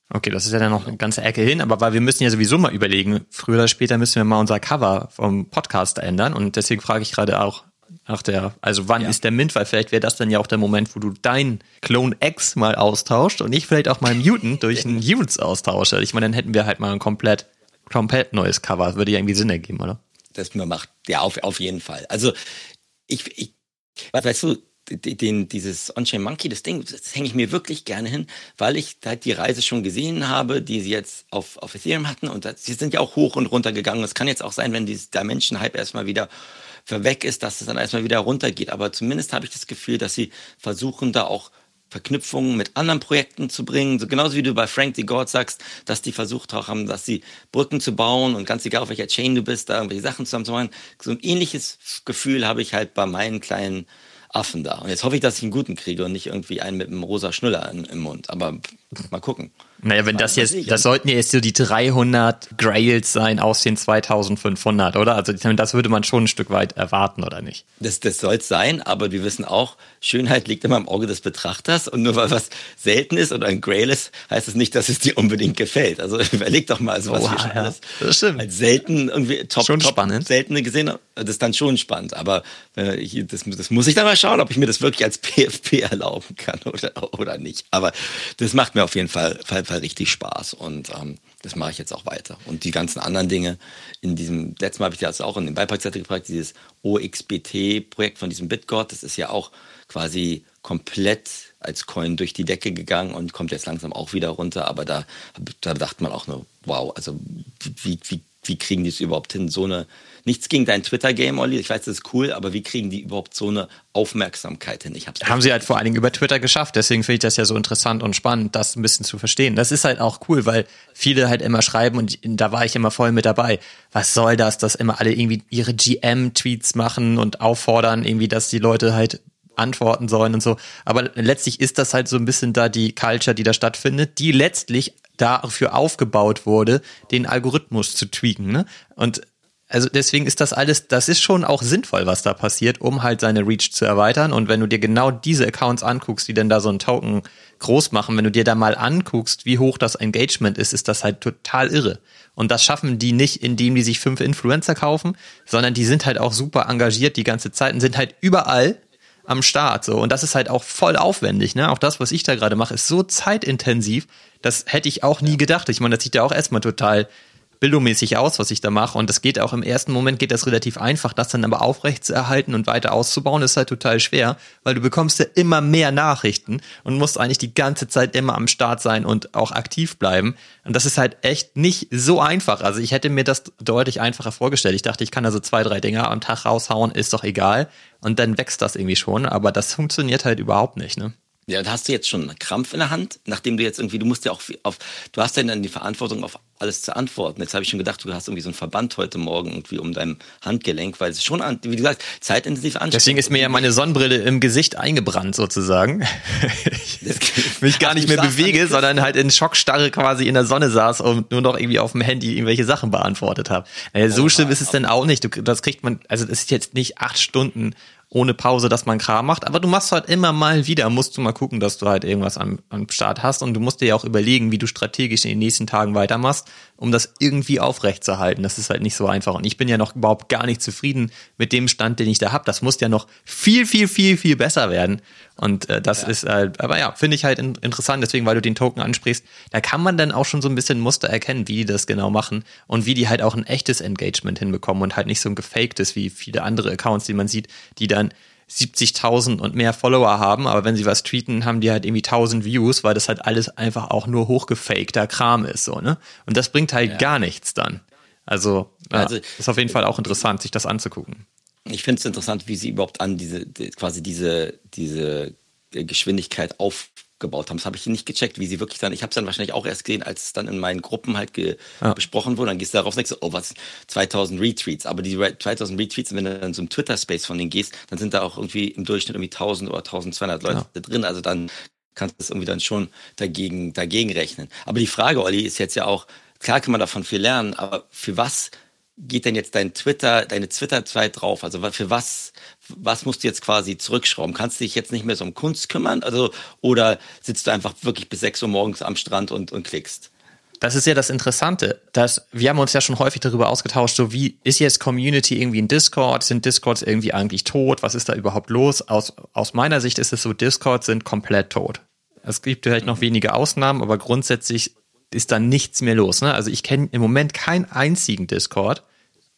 Okay, das ist ja dann noch eine ganze Ecke hin, aber weil wir müssen ja sowieso mal überlegen, früher oder später müssen wir mal unser Cover vom Podcast ändern und deswegen frage ich gerade auch nach der, also wann ja. ist der Mint, weil vielleicht wäre das dann ja auch der Moment, wo du dein Clone X mal austauscht und ich vielleicht auch mal Mutant durch einen Utes austausche. Ich meine, dann hätten wir halt mal ein komplett, komplett neues Cover. Das würde ja irgendwie Sinn ergeben, oder? Das mir macht, ja, auf, auf jeden Fall. Also ich, ich weißt du, den, dieses On-Chain Monkey, das Ding, das hänge ich mir wirklich gerne hin, weil ich halt die Reise schon gesehen habe, die sie jetzt auf, auf Ethereum hatten und das, sie sind ja auch hoch und runter gegangen. Es kann jetzt auch sein, wenn dieses Dimension-Hype erstmal wieder weg ist, dass es dann erstmal wieder runtergeht. Aber zumindest habe ich das Gefühl, dass sie versuchen, da auch Verknüpfungen mit anderen Projekten zu bringen. So genauso wie du bei Frank D. God sagst, dass die versucht auch haben, dass sie Brücken zu bauen und ganz egal auf welcher Chain du bist, da irgendwelche Sachen zusammen zu machen. So ein ähnliches Gefühl habe ich halt bei meinen kleinen Affen da. Und jetzt hoffe ich, dass ich einen guten kriege und nicht irgendwie einen mit einem rosa Schnuller im Mund. Aber mal gucken. Naja, wenn das jetzt, das sollten ja jetzt so die 300 Grails sein aus den 2500, oder? Also das würde man schon ein Stück weit erwarten, oder nicht? Das, das soll es sein, aber wir wissen auch, Schönheit liegt immer im Auge des Betrachters und nur weil was selten ist oder ein Grail ist, heißt es das nicht, dass es dir unbedingt gefällt. Also überleg doch mal, also was oh, wir schon ja. alles als selten irgendwie top, schon top spannend. seltene gesehen haben. Das ist dann schon spannend, aber äh, ich, das, das muss ich dann mal schauen, ob ich mir das wirklich als PFP erlauben kann oder, oder nicht. Aber das macht mir auf jeden Fall, Fall Fall richtig Spaß und ähm, das mache ich jetzt auch weiter. Und die ganzen anderen Dinge in diesem, letztes Mal habe ich das auch in den Beipackzettel gebracht, dieses OXBT-Projekt von diesem BitGod, das ist ja auch quasi komplett als Coin durch die Decke gegangen und kommt jetzt langsam auch wieder runter. Aber da, da dachte man auch nur, wow, also wie, wie, wie kriegen die es überhaupt hin, so eine Nichts gegen dein Twitter-Game, Olli. Ich weiß, das ist cool, aber wie kriegen die überhaupt so eine Aufmerksamkeit hin? Ich hab's Haben sie halt vor allen Dingen über Twitter geschafft. Deswegen finde ich das ja so interessant und spannend, das ein bisschen zu verstehen. Das ist halt auch cool, weil viele halt immer schreiben und da war ich immer voll mit dabei. Was soll das, dass immer alle irgendwie ihre GM-Tweets machen und auffordern, irgendwie, dass die Leute halt antworten sollen und so. Aber letztlich ist das halt so ein bisschen da die Culture, die da stattfindet, die letztlich dafür aufgebaut wurde, den Algorithmus zu tweaken. Ne? Und also deswegen ist das alles, das ist schon auch sinnvoll, was da passiert, um halt seine Reach zu erweitern. Und wenn du dir genau diese Accounts anguckst, die denn da so einen Token groß machen, wenn du dir da mal anguckst, wie hoch das Engagement ist, ist das halt total irre. Und das schaffen die nicht, indem die sich fünf Influencer kaufen, sondern die sind halt auch super engagiert die ganze Zeit und sind halt überall am Start. So. Und das ist halt auch voll aufwendig. Ne? Auch das, was ich da gerade mache, ist so zeitintensiv. Das hätte ich auch nie gedacht. Ich meine, das sieht ja auch erstmal total bildungsmäßig aus, was ich da mache. Und das geht auch im ersten Moment geht das relativ einfach, das dann aber aufrecht zu erhalten und weiter auszubauen, ist halt total schwer, weil du bekommst ja immer mehr Nachrichten und musst eigentlich die ganze Zeit immer am Start sein und auch aktiv bleiben. Und das ist halt echt nicht so einfach. Also ich hätte mir das deutlich einfacher vorgestellt. Ich dachte, ich kann da so zwei, drei Dinger am Tag raushauen, ist doch egal. Und dann wächst das irgendwie schon. Aber das funktioniert halt überhaupt nicht, ne? Ja, da hast du jetzt schon einen Krampf in der Hand, nachdem du jetzt irgendwie, du musst ja auch auf, du hast ja dann die Verantwortung, auf alles zu antworten. Jetzt habe ich schon gedacht, du hast irgendwie so einen Verband heute Morgen irgendwie um dein Handgelenk, weil es schon, wie gesagt, zeitintensiv anstrengend Deswegen ist mir ja meine Sonnenbrille im Gesicht eingebrannt sozusagen. mich gar nicht mehr bewege, sondern halt in Schockstarre quasi in der Sonne saß und nur noch irgendwie auf dem Handy irgendwelche Sachen beantwortet habe. So oh, schlimm ist es denn auch nicht. Du, das kriegt man, also das ist jetzt nicht acht Stunden ohne Pause, dass man Kram macht. Aber du machst halt immer mal wieder, musst du mal gucken, dass du halt irgendwas am, am Start hast. Und du musst dir ja auch überlegen, wie du strategisch in den nächsten Tagen weitermachst, um das irgendwie aufrechtzuerhalten. Das ist halt nicht so einfach. Und ich bin ja noch überhaupt gar nicht zufrieden mit dem Stand, den ich da habe. Das muss ja noch viel, viel, viel, viel besser werden. Und äh, das ja. ist halt, aber ja, finde ich halt in, interessant, deswegen, weil du den Token ansprichst, da kann man dann auch schon so ein bisschen Muster erkennen, wie die das genau machen und wie die halt auch ein echtes Engagement hinbekommen und halt nicht so ein gefaktes wie viele andere Accounts, die man sieht, die dann 70.000 und mehr Follower haben, aber wenn sie was tweeten, haben die halt irgendwie 1000 Views, weil das halt alles einfach auch nur hochgefakter Kram ist, so, ne? Und das bringt halt ja. gar nichts dann. Also, ja, also, ist auf jeden Fall auch interessant, sich das anzugucken ich finde es interessant, wie sie überhaupt an diese, quasi diese, diese Geschwindigkeit aufgebaut haben. Das habe ich nicht gecheckt, wie sie wirklich dann, ich habe es dann wahrscheinlich auch erst gesehen, als es dann in meinen Gruppen halt ja. besprochen wurde. Dann gehst du darauf und denkst, oh, was, 2000 Retweets. Aber die 2000 Retweets, wenn du dann so im Twitter-Space von denen gehst, dann sind da auch irgendwie im Durchschnitt irgendwie 1000 oder 1200 Leute ja. drin. Also dann kannst du das irgendwie dann schon dagegen, dagegen rechnen. Aber die Frage, Olli, ist jetzt ja auch, klar kann man davon viel lernen, aber für was geht denn jetzt dein Twitter, deine Twitter-Zeit drauf? Also für was, was musst du jetzt quasi zurückschrauben? Kannst du dich jetzt nicht mehr so um Kunst kümmern? Also, oder sitzt du einfach wirklich bis 6 Uhr morgens am Strand und, und klickst? Das ist ja das Interessante, dass wir haben uns ja schon häufig darüber ausgetauscht, so wie ist jetzt Community irgendwie in Discord? Sind Discords irgendwie eigentlich tot? Was ist da überhaupt los? Aus, aus meiner Sicht ist es so, Discords sind komplett tot. Es gibt vielleicht noch wenige Ausnahmen, aber grundsätzlich ist da nichts mehr los. Ne? Also ich kenne im Moment keinen einzigen Discord,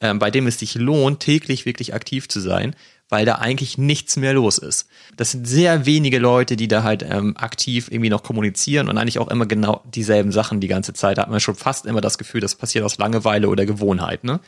ähm, bei dem es sich lohnt, täglich wirklich aktiv zu sein, weil da eigentlich nichts mehr los ist. Das sind sehr wenige Leute, die da halt ähm, aktiv irgendwie noch kommunizieren und eigentlich auch immer genau dieselben Sachen die ganze Zeit. Da hat man schon fast immer das Gefühl, das passiert aus Langeweile oder Gewohnheit. Ne?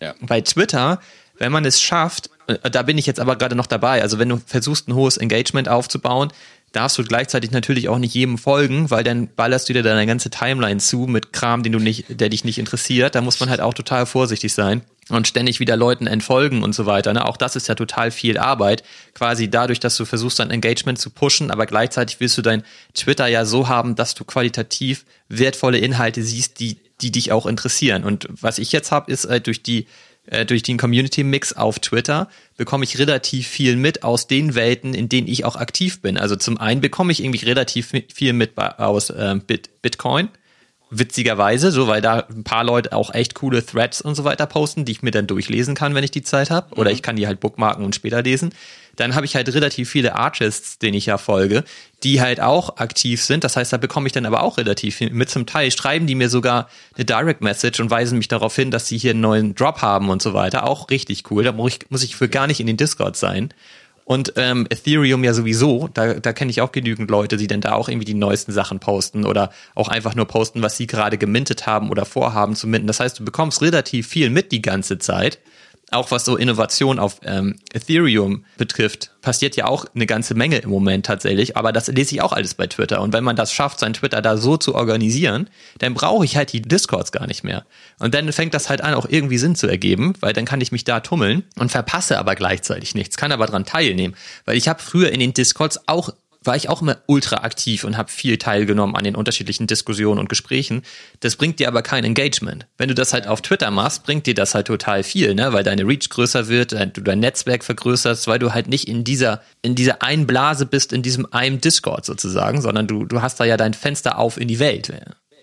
Ja. Bei Twitter, wenn man es schafft, äh, da bin ich jetzt aber gerade noch dabei, also wenn du versuchst, ein hohes Engagement aufzubauen, darfst du gleichzeitig natürlich auch nicht jedem folgen, weil dann ballerst du dir deine ganze Timeline zu mit Kram, den du nicht, der dich nicht interessiert. Da muss man halt auch total vorsichtig sein und ständig wieder Leuten entfolgen und so weiter. Ne? Auch das ist ja total viel Arbeit. Quasi dadurch, dass du versuchst, dein Engagement zu pushen, aber gleichzeitig willst du dein Twitter ja so haben, dass du qualitativ wertvolle Inhalte siehst, die, die dich auch interessieren. Und was ich jetzt habe, ist äh, durch die äh, durch den Community-Mix auf Twitter bekomme ich relativ viel mit aus den Welten, in denen ich auch aktiv bin. Also zum einen bekomme ich irgendwie relativ viel mit aus äh, Bit Bitcoin. Witzigerweise, so weil da ein paar Leute auch echt coole Threads und so weiter posten, die ich mir dann durchlesen kann, wenn ich die Zeit habe. Oder mhm. ich kann die halt bookmarken und später lesen. dann habe ich halt relativ viele Artists, denen ich ja folge, die halt auch aktiv sind. Das heißt, da bekomme ich dann aber auch relativ viel mit. Zum Teil schreiben die mir sogar eine Direct Message und weisen mich darauf hin, dass sie hier einen neuen Drop haben und so weiter. Auch richtig cool. Da muss ich, muss ich für gar nicht in den Discord sein. Und ähm, Ethereum ja sowieso, da, da kenne ich auch genügend Leute, die dann da auch irgendwie die neuesten Sachen posten oder auch einfach nur posten, was sie gerade gemintet haben oder vorhaben zu minten. Das heißt, du bekommst relativ viel mit die ganze Zeit auch was so Innovation auf ähm, Ethereum betrifft, passiert ja auch eine ganze Menge im Moment tatsächlich, aber das lese ich auch alles bei Twitter. Und wenn man das schafft, sein Twitter da so zu organisieren, dann brauche ich halt die Discords gar nicht mehr. Und dann fängt das halt an, auch irgendwie Sinn zu ergeben, weil dann kann ich mich da tummeln und verpasse aber gleichzeitig nichts, kann aber dran teilnehmen. Weil ich habe früher in den Discords auch war ich auch immer ultra aktiv und habe viel teilgenommen an den unterschiedlichen Diskussionen und Gesprächen. Das bringt dir aber kein Engagement. Wenn du das halt auf Twitter machst, bringt dir das halt total viel, ne? weil deine Reach größer wird, du dein Netzwerk vergrößerst, weil du halt nicht in dieser, in dieser einen Blase bist, in diesem einem Discord sozusagen, sondern du, du hast da ja dein Fenster auf in die Welt.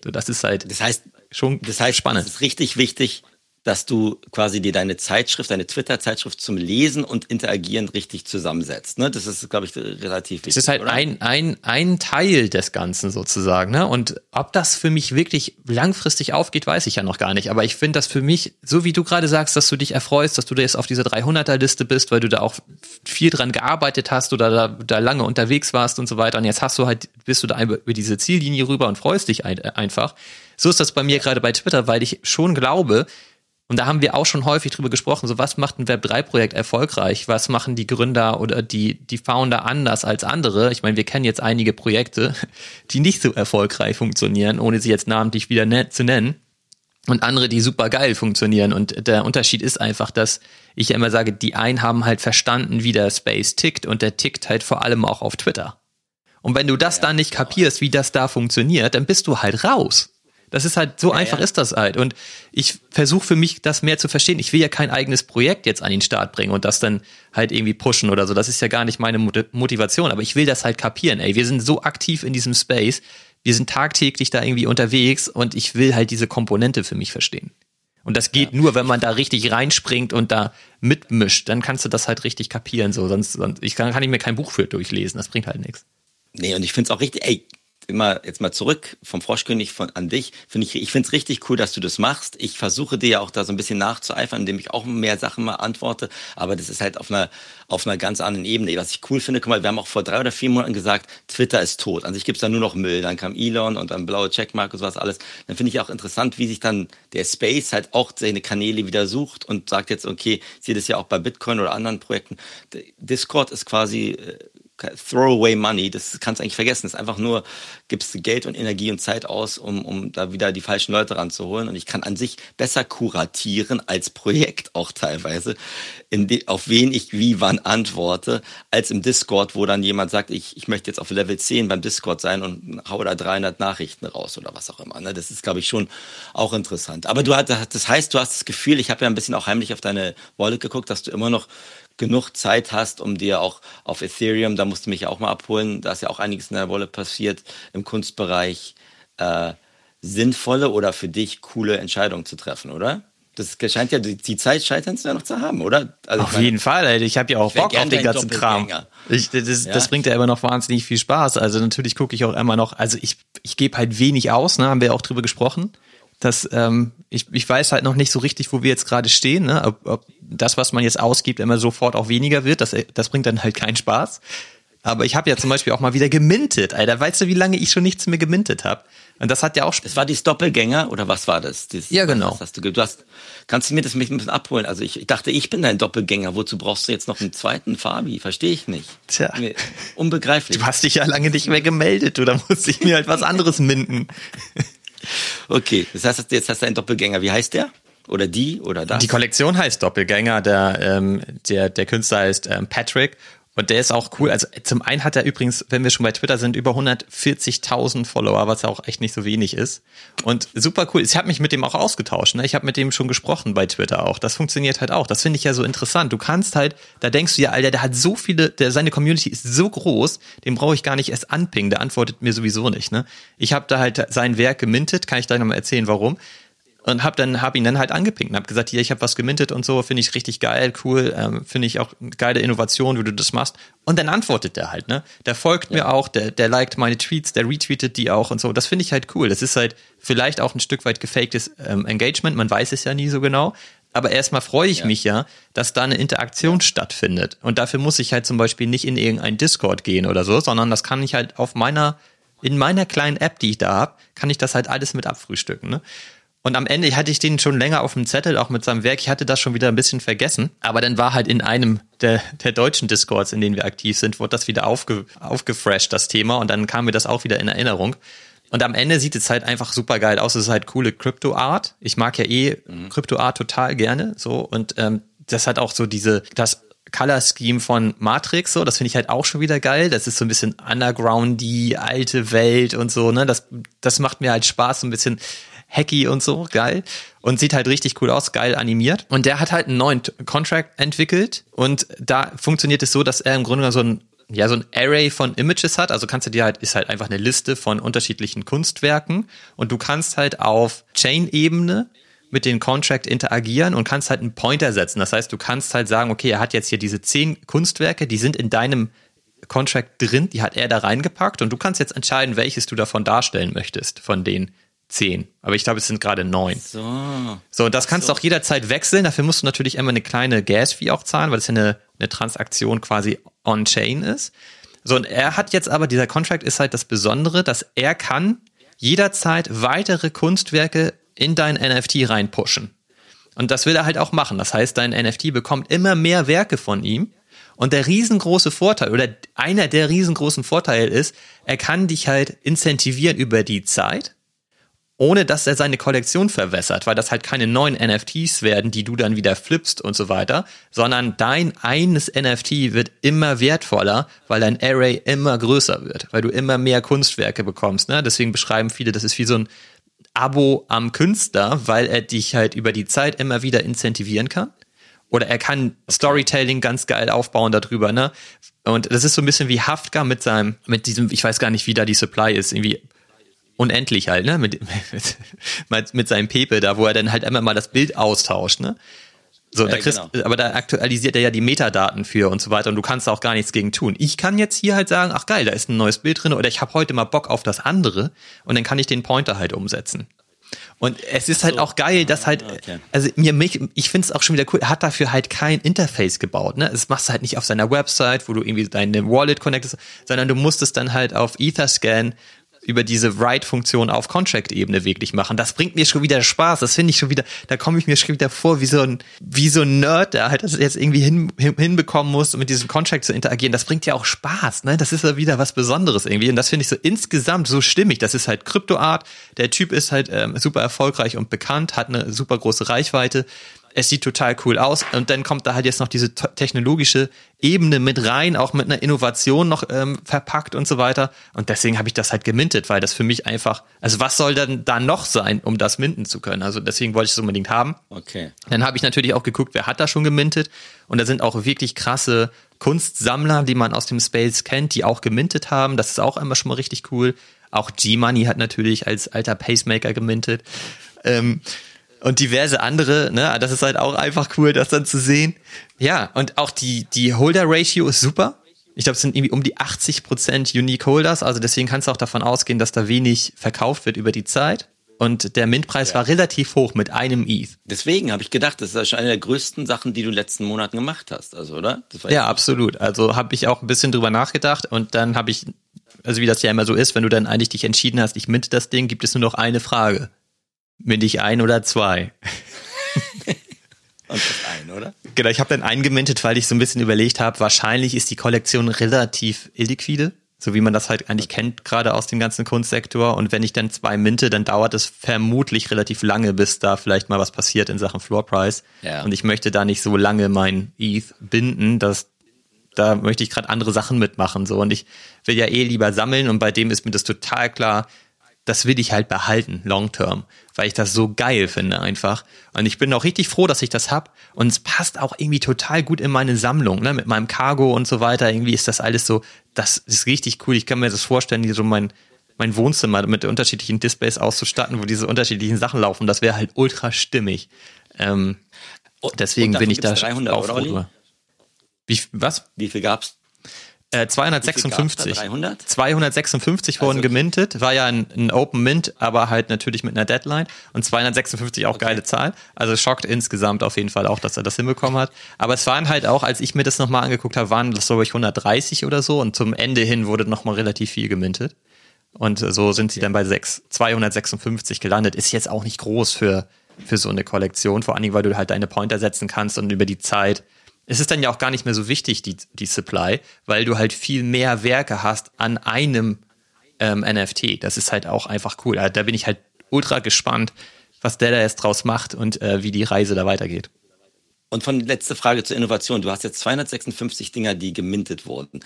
So, das ist halt das heißt, schon das heißt, spannend. Es ist richtig wichtig, dass du quasi dir deine Zeitschrift, deine Twitter-Zeitschrift zum Lesen und Interagieren richtig zusammensetzt. Ne? Das ist, glaube ich, relativ wichtig. Das ist halt ein, ein, ein Teil des Ganzen sozusagen. Ne? Und ob das für mich wirklich langfristig aufgeht, weiß ich ja noch gar nicht. Aber ich finde das für mich, so wie du gerade sagst, dass du dich erfreust, dass du jetzt auf dieser 300er-Liste bist, weil du da auch viel dran gearbeitet hast oder da, da lange unterwegs warst und so weiter. Und jetzt hast du halt, bist du da über diese Ziellinie rüber und freust dich ein, einfach. So ist das bei mir gerade bei Twitter, weil ich schon glaube, und da haben wir auch schon häufig drüber gesprochen, so was macht ein Web3-Projekt erfolgreich? Was machen die Gründer oder die, die Founder anders als andere? Ich meine, wir kennen jetzt einige Projekte, die nicht so erfolgreich funktionieren, ohne sie jetzt namentlich wieder ne zu nennen. Und andere, die super geil funktionieren. Und der Unterschied ist einfach, dass ich ja immer sage, die einen haben halt verstanden, wie der Space tickt und der tickt halt vor allem auch auf Twitter. Und wenn du das ja, dann nicht genau. kapierst, wie das da funktioniert, dann bist du halt raus. Das ist halt, so ja, einfach ja. ist das halt. Und ich versuche für mich, das mehr zu verstehen. Ich will ja kein eigenes Projekt jetzt an den Start bringen und das dann halt irgendwie pushen oder so. Das ist ja gar nicht meine Motivation. Aber ich will das halt kapieren. Ey, wir sind so aktiv in diesem Space. Wir sind tagtäglich da irgendwie unterwegs und ich will halt diese Komponente für mich verstehen. Und das geht ja. nur, wenn man da richtig reinspringt und da mitmischt. Dann kannst du das halt richtig kapieren. So, sonst, sonst ich kann, kann ich mir kein Buch für durchlesen. Das bringt halt nichts. Nee, und ich finde es auch richtig, ey, immer jetzt mal zurück vom Froschkönig von, an dich. Finde ich, ich finde es richtig cool, dass du das machst. Ich versuche dir ja auch da so ein bisschen nachzueifern, indem ich auch mehr Sachen mal antworte. Aber das ist halt auf einer, auf einer ganz anderen Ebene. Was ich cool finde, guck mal, wir haben auch vor drei oder vier Monaten gesagt, Twitter ist tot. An sich gibt's da nur noch Müll. Dann kam Elon und dann blaue Checkmark und sowas alles. Dann finde ich auch interessant, wie sich dann der Space halt auch seine Kanäle wieder sucht und sagt jetzt, okay, ich sehe das ja auch bei Bitcoin oder anderen Projekten. Discord ist quasi äh, Throwaway Money, das kannst du eigentlich vergessen. Das ist einfach nur, gibst du Geld und Energie und Zeit aus, um, um da wieder die falschen Leute ranzuholen. Und ich kann an sich besser kuratieren als Projekt auch teilweise, die, auf wen ich wie wann antworte, als im Discord, wo dann jemand sagt, ich, ich möchte jetzt auf Level 10 beim Discord sein und hau da 300 Nachrichten raus oder was auch immer. Ne? Das ist, glaube ich, schon auch interessant. Aber du hast, das heißt, du hast das Gefühl, ich habe ja ein bisschen auch heimlich auf deine Wallet geguckt, dass du immer noch genug Zeit hast, um dir auch auf Ethereum, da musst du mich auch mal abholen, da ist ja auch einiges in der Wolle passiert im Kunstbereich, äh, sinnvolle oder für dich coole Entscheidungen zu treffen, oder? Das scheint ja, die Zeit scheitern ja noch zu haben, oder? Also auf meine, jeden Fall, ey. ich habe ja auch Bock auf den ganzen Kram. Ich, das, ja? das bringt ja immer noch wahnsinnig viel Spaß. Also natürlich gucke ich auch immer noch, also ich, ich gebe halt wenig aus, ne? haben wir auch drüber gesprochen dass ähm, ich, ich weiß halt noch nicht so richtig, wo wir jetzt gerade stehen, ne? ob, ob das, was man jetzt ausgibt, immer sofort auch weniger wird. Das, das bringt dann halt keinen Spaß. Aber ich habe ja zum Beispiel auch mal wieder gemintet, Alter. Weißt du, wie lange ich schon nichts mehr gemintet habe? Und das hat ja auch. Das war dieses Doppelgänger oder was war das? Dieses, ja, genau. hast du, du hast, kannst du mir das ein bisschen abholen? Also ich, ich dachte, ich bin dein Doppelgänger. Wozu brauchst du jetzt noch einen zweiten Fabi? Verstehe ich nicht. Tja. Unbegreiflich. Du hast dich ja lange nicht mehr gemeldet, du. Da musste ich mir halt was anderes minden. Okay, das heißt, jetzt hast du einen Doppelgänger. Wie heißt der? Oder die oder das? Die Kollektion heißt Doppelgänger. Der, ähm, der, der Künstler heißt ähm, Patrick und der ist auch cool. Also zum einen hat er übrigens, wenn wir schon bei Twitter sind, über 140.000 Follower, was ja auch echt nicht so wenig ist. Und super cool. Ich habe mich mit dem auch ausgetauscht. Ne? Ich habe mit dem schon gesprochen bei Twitter auch. Das funktioniert halt auch. Das finde ich ja so interessant. Du kannst halt, da denkst du ja, Alter, der hat so viele, der, seine Community ist so groß, den brauche ich gar nicht erst anpingen. Der antwortet mir sowieso nicht. Ne? Ich habe da halt sein Werk gemintet. Kann ich gleich nochmal erzählen, warum. Und hab dann hab ihn dann halt angepinkt und hab gesagt, hier, ich habe was gemintet und so, finde ich richtig geil, cool, ähm, finde ich auch eine geile Innovation, wie du das machst. Und dann antwortet der halt, ne? Der folgt ja. mir auch, der, der liked meine Tweets, der retweetet die auch und so. Das finde ich halt cool. Das ist halt vielleicht auch ein Stück weit gefaktes ähm, Engagement, man weiß es ja nie so genau. Aber erstmal freue ich ja. mich ja, dass da eine Interaktion stattfindet. Und dafür muss ich halt zum Beispiel nicht in irgendein Discord gehen oder so, sondern das kann ich halt auf meiner, in meiner kleinen App, die ich da habe, kann ich das halt alles mit abfrühstücken. Ne? Und am Ende hatte ich den schon länger auf dem Zettel, auch mit seinem Werk. Ich hatte das schon wieder ein bisschen vergessen. Aber dann war halt in einem der, der deutschen Discords, in denen wir aktiv sind, wurde das wieder aufge, aufgefresht, das Thema. Und dann kam mir das auch wieder in Erinnerung. Und am Ende sieht es halt einfach super geil aus. Es ist halt coole Crypto-Art. Ich mag ja eh mhm. Crypto-Art total gerne. So. Und ähm, das hat auch so diese, das Color Scheme von Matrix, so, das finde ich halt auch schon wieder geil. Das ist so ein bisschen underground, die alte Welt und so, ne? Das, das macht mir halt Spaß, so ein bisschen hacky und so, geil. Und sieht halt richtig cool aus, geil animiert. Und der hat halt einen neuen Contract entwickelt. Und da funktioniert es so, dass er im Grunde so ein ja, so ein Array von Images hat. Also kannst du dir halt, ist halt einfach eine Liste von unterschiedlichen Kunstwerken und du kannst halt auf Chain-Ebene mit dem Contract interagieren und kannst halt einen Pointer setzen. Das heißt, du kannst halt sagen, okay, er hat jetzt hier diese zehn Kunstwerke, die sind in deinem Contract drin, die hat er da reingepackt und du kannst jetzt entscheiden, welches du davon darstellen möchtest, von den zehn. Aber ich glaube, es sind gerade neun. So. So, und das kannst so. du auch jederzeit wechseln. Dafür musst du natürlich immer eine kleine Gas-Fee auch zahlen, weil das ja eine, eine Transaktion quasi on-chain ist. So, und er hat jetzt aber, dieser Contract ist halt das Besondere, dass er kann jederzeit weitere Kunstwerke in dein NFT reinpushen. Und das will er halt auch machen. Das heißt, dein NFT bekommt immer mehr Werke von ihm. Und der riesengroße Vorteil oder einer der riesengroßen Vorteile ist, er kann dich halt incentivieren über die Zeit ohne dass er seine Kollektion verwässert, weil das halt keine neuen NFTs werden, die du dann wieder flippst und so weiter, sondern dein eines NFT wird immer wertvoller, weil dein Array immer größer wird, weil du immer mehr Kunstwerke bekommst. Ne? Deswegen beschreiben viele, das ist wie so ein Abo am Künstler, weil er dich halt über die Zeit immer wieder incentivieren kann. Oder er kann Storytelling ganz geil aufbauen darüber, ne? Und das ist so ein bisschen wie Haftka mit seinem, mit diesem, ich weiß gar nicht, wie da die Supply ist, irgendwie unendlich halt, ne? Mit, mit, mit seinem Pepe da, wo er dann halt immer mal das Bild austauscht, ne? So, ja, da kriegst, genau. aber da aktualisiert er ja die Metadaten für und so weiter und du kannst auch gar nichts gegen tun. Ich kann jetzt hier halt sagen, ach geil, da ist ein neues Bild drin oder ich habe heute mal Bock auf das andere und dann kann ich den Pointer halt umsetzen. Und es ist halt auch geil, dass halt, okay. also mir, mich, ich finde es auch schon wieder cool, er hat dafür halt kein Interface gebaut, ne? Das machst du halt nicht auf seiner Website, wo du irgendwie deine Wallet connectest, sondern du musst es dann halt auf Etherscan über diese Write-Funktion auf Contract-Ebene wirklich machen. Das bringt mir schon wieder Spaß. Das finde ich schon wieder, da komme ich mir schon wieder vor, wie so ein, wie so ein Nerd, der halt das jetzt irgendwie hin, hin, hinbekommen muss, um mit diesem Contract zu interagieren. Das bringt ja auch Spaß, ne? Das ist ja wieder was Besonderes irgendwie. Und das finde ich so insgesamt so stimmig. Das ist halt Kryptoart. Der Typ ist halt ähm, super erfolgreich und bekannt, hat eine super große Reichweite es sieht total cool aus. Und dann kommt da halt jetzt noch diese technologische Ebene mit rein, auch mit einer Innovation noch ähm, verpackt und so weiter. Und deswegen habe ich das halt gemintet, weil das für mich einfach, also was soll denn da noch sein, um das minden zu können? Also deswegen wollte ich es unbedingt haben. Okay. Dann habe ich natürlich auch geguckt, wer hat da schon gemintet. Und da sind auch wirklich krasse Kunstsammler, die man aus dem Space kennt, die auch gemintet haben. Das ist auch einmal schon mal richtig cool. Auch G-Money hat natürlich als alter Pacemaker gemintet. Ähm, und diverse andere, ne, das ist halt auch einfach cool, das dann zu sehen. Ja, und auch die, die Holder-Ratio ist super. Ich glaube, es sind irgendwie um die 80% Unique Holders, also deswegen kannst du auch davon ausgehen, dass da wenig verkauft wird über die Zeit. Und der Mintpreis ja. war relativ hoch mit einem ETH. Deswegen habe ich gedacht, das ist schon eine der größten Sachen, die du in den letzten Monaten gemacht hast, also oder? ja, absolut. Also habe ich auch ein bisschen drüber nachgedacht und dann habe ich, also wie das ja immer so ist, wenn du dann eigentlich dich entschieden hast, ich minte das Ding, gibt es nur noch eine Frage. Bin ich ein oder zwei? Und das ein, oder? Genau, ich habe dann eingemintet, weil ich so ein bisschen überlegt habe, wahrscheinlich ist die Kollektion relativ illiquide, so wie man das halt eigentlich kennt, gerade aus dem ganzen Kunstsektor. Und wenn ich dann zwei minte, dann dauert es vermutlich relativ lange, bis da vielleicht mal was passiert in Sachen Floor Price. Ja. Und ich möchte da nicht so lange mein ETH binden, dass da möchte ich gerade andere Sachen mitmachen. So. Und ich will ja eh lieber sammeln und bei dem ist mir das total klar, das will ich halt behalten, long term, weil ich das so geil finde einfach. Und ich bin auch richtig froh, dass ich das hab. Und es passt auch irgendwie total gut in meine Sammlung, ne? Mit meinem Cargo und so weiter. Irgendwie ist das alles so, das ist richtig cool. Ich kann mir das vorstellen, wie so mein, mein Wohnzimmer mit unterschiedlichen Displays auszustatten, wo diese unterschiedlichen Sachen laufen. Das wäre halt ultra stimmig. Ähm, deswegen bin ich da 300, auch froh. Wie, was? Wie viel gab's? Äh, 256. 300? 256 wurden Also- gemintet, war ja ein, ein Open Mint, aber halt natürlich mit einer Deadline und 256 auch geile Zahl. Also schockt insgesamt auf jeden Fall auch, dass er das hinbekommen hat. Aber es waren halt auch, als ich mir das nochmal angeguckt habe, waren das glaube ich 130 oder so und zum Ende hin wurde nochmal relativ viel gemintet. Und äh, so sind sie dann bei 6, 256 gelandet. Ist jetzt auch nicht groß für, für so eine Kollektion, vor allen Dingen, weil du halt deine Pointer setzen kannst und über die Zeit. Es ist dann ja auch gar nicht mehr so wichtig, die, die Supply, weil du halt viel mehr Werke hast an einem ähm, NFT. Das ist halt auch einfach cool. Da bin ich halt ultra gespannt, was der da jetzt draus macht und äh, wie die Reise da weitergeht. Und von letzte Frage zur Innovation. Du hast jetzt 256 Dinger, die gemintet wurden.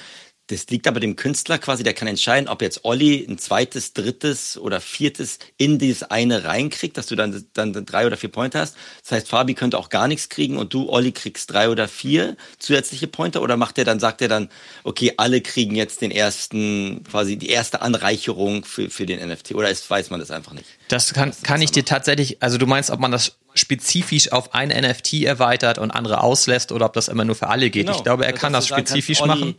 Das liegt aber dem Künstler quasi, der kann entscheiden, ob jetzt Olli ein zweites, drittes oder viertes in dieses eine reinkriegt, dass du dann, dann drei oder vier Pointer hast. Das heißt, Fabi könnte auch gar nichts kriegen und du, Olli, kriegst drei oder vier zusätzliche Pointer oder macht er dann, sagt er dann, okay, alle kriegen jetzt den ersten, quasi die erste Anreicherung für, für den NFT oder ist, weiß man das einfach nicht? Das kann, kann ich dir tatsächlich, also du meinst, ob man das spezifisch auf ein NFT erweitert und andere auslässt oder ob das immer nur für alle geht. Genau. Ich glaube, er Dass kann das sagen kannst, spezifisch Olli- machen.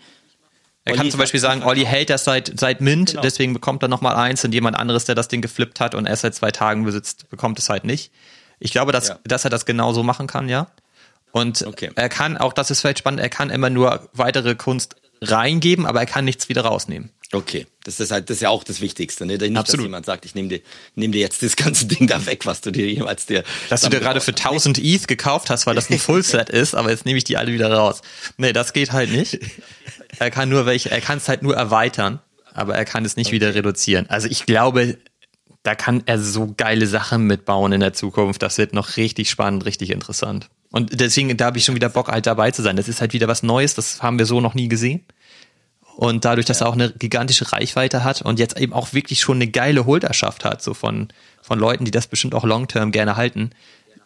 Er kann zum Beispiel sagen, Olli hält das seit, seit Mint, Genau. deswegen bekommt er nochmal eins und jemand anderes, der das Ding geflippt hat und erst seit zwei Tagen besitzt, bekommt es halt nicht. Ich glaube, dass, Ja. dass er das genauso machen kann, ja. Und Okay. er kann, auch das ist vielleicht spannend, er kann immer nur weitere Kunst reingeben, aber er kann nichts wieder rausnehmen. Okay, das ist halt, das ist ja auch das Wichtigste, ne? Nicht, Absolut. dass jemand sagt, ich nehme dir, nehm dir jetzt das ganze Ding da weg, was du dir jemals dir. Dass du dir gerade für 1000 ETH gekauft hast, weil das ein Fullset ist, aber jetzt nehme ich die alle wieder raus. Nee, das geht halt nicht. Er kann nur welche, er kann es halt nur erweitern, aber er kann es nicht wieder reduzieren. Also ich glaube, da kann er so geile Sachen mitbauen in der Zukunft. Das wird noch richtig spannend, richtig interessant. Und deswegen, da habe ich schon wieder Bock, halt dabei zu sein. Das ist halt wieder was Neues, das haben wir so noch nie gesehen. Und dadurch, dass er auch eine gigantische Reichweite hat und jetzt eben auch wirklich schon eine geile Holderschaft hat, so von, von Leuten, die das bestimmt auch long-term gerne halten,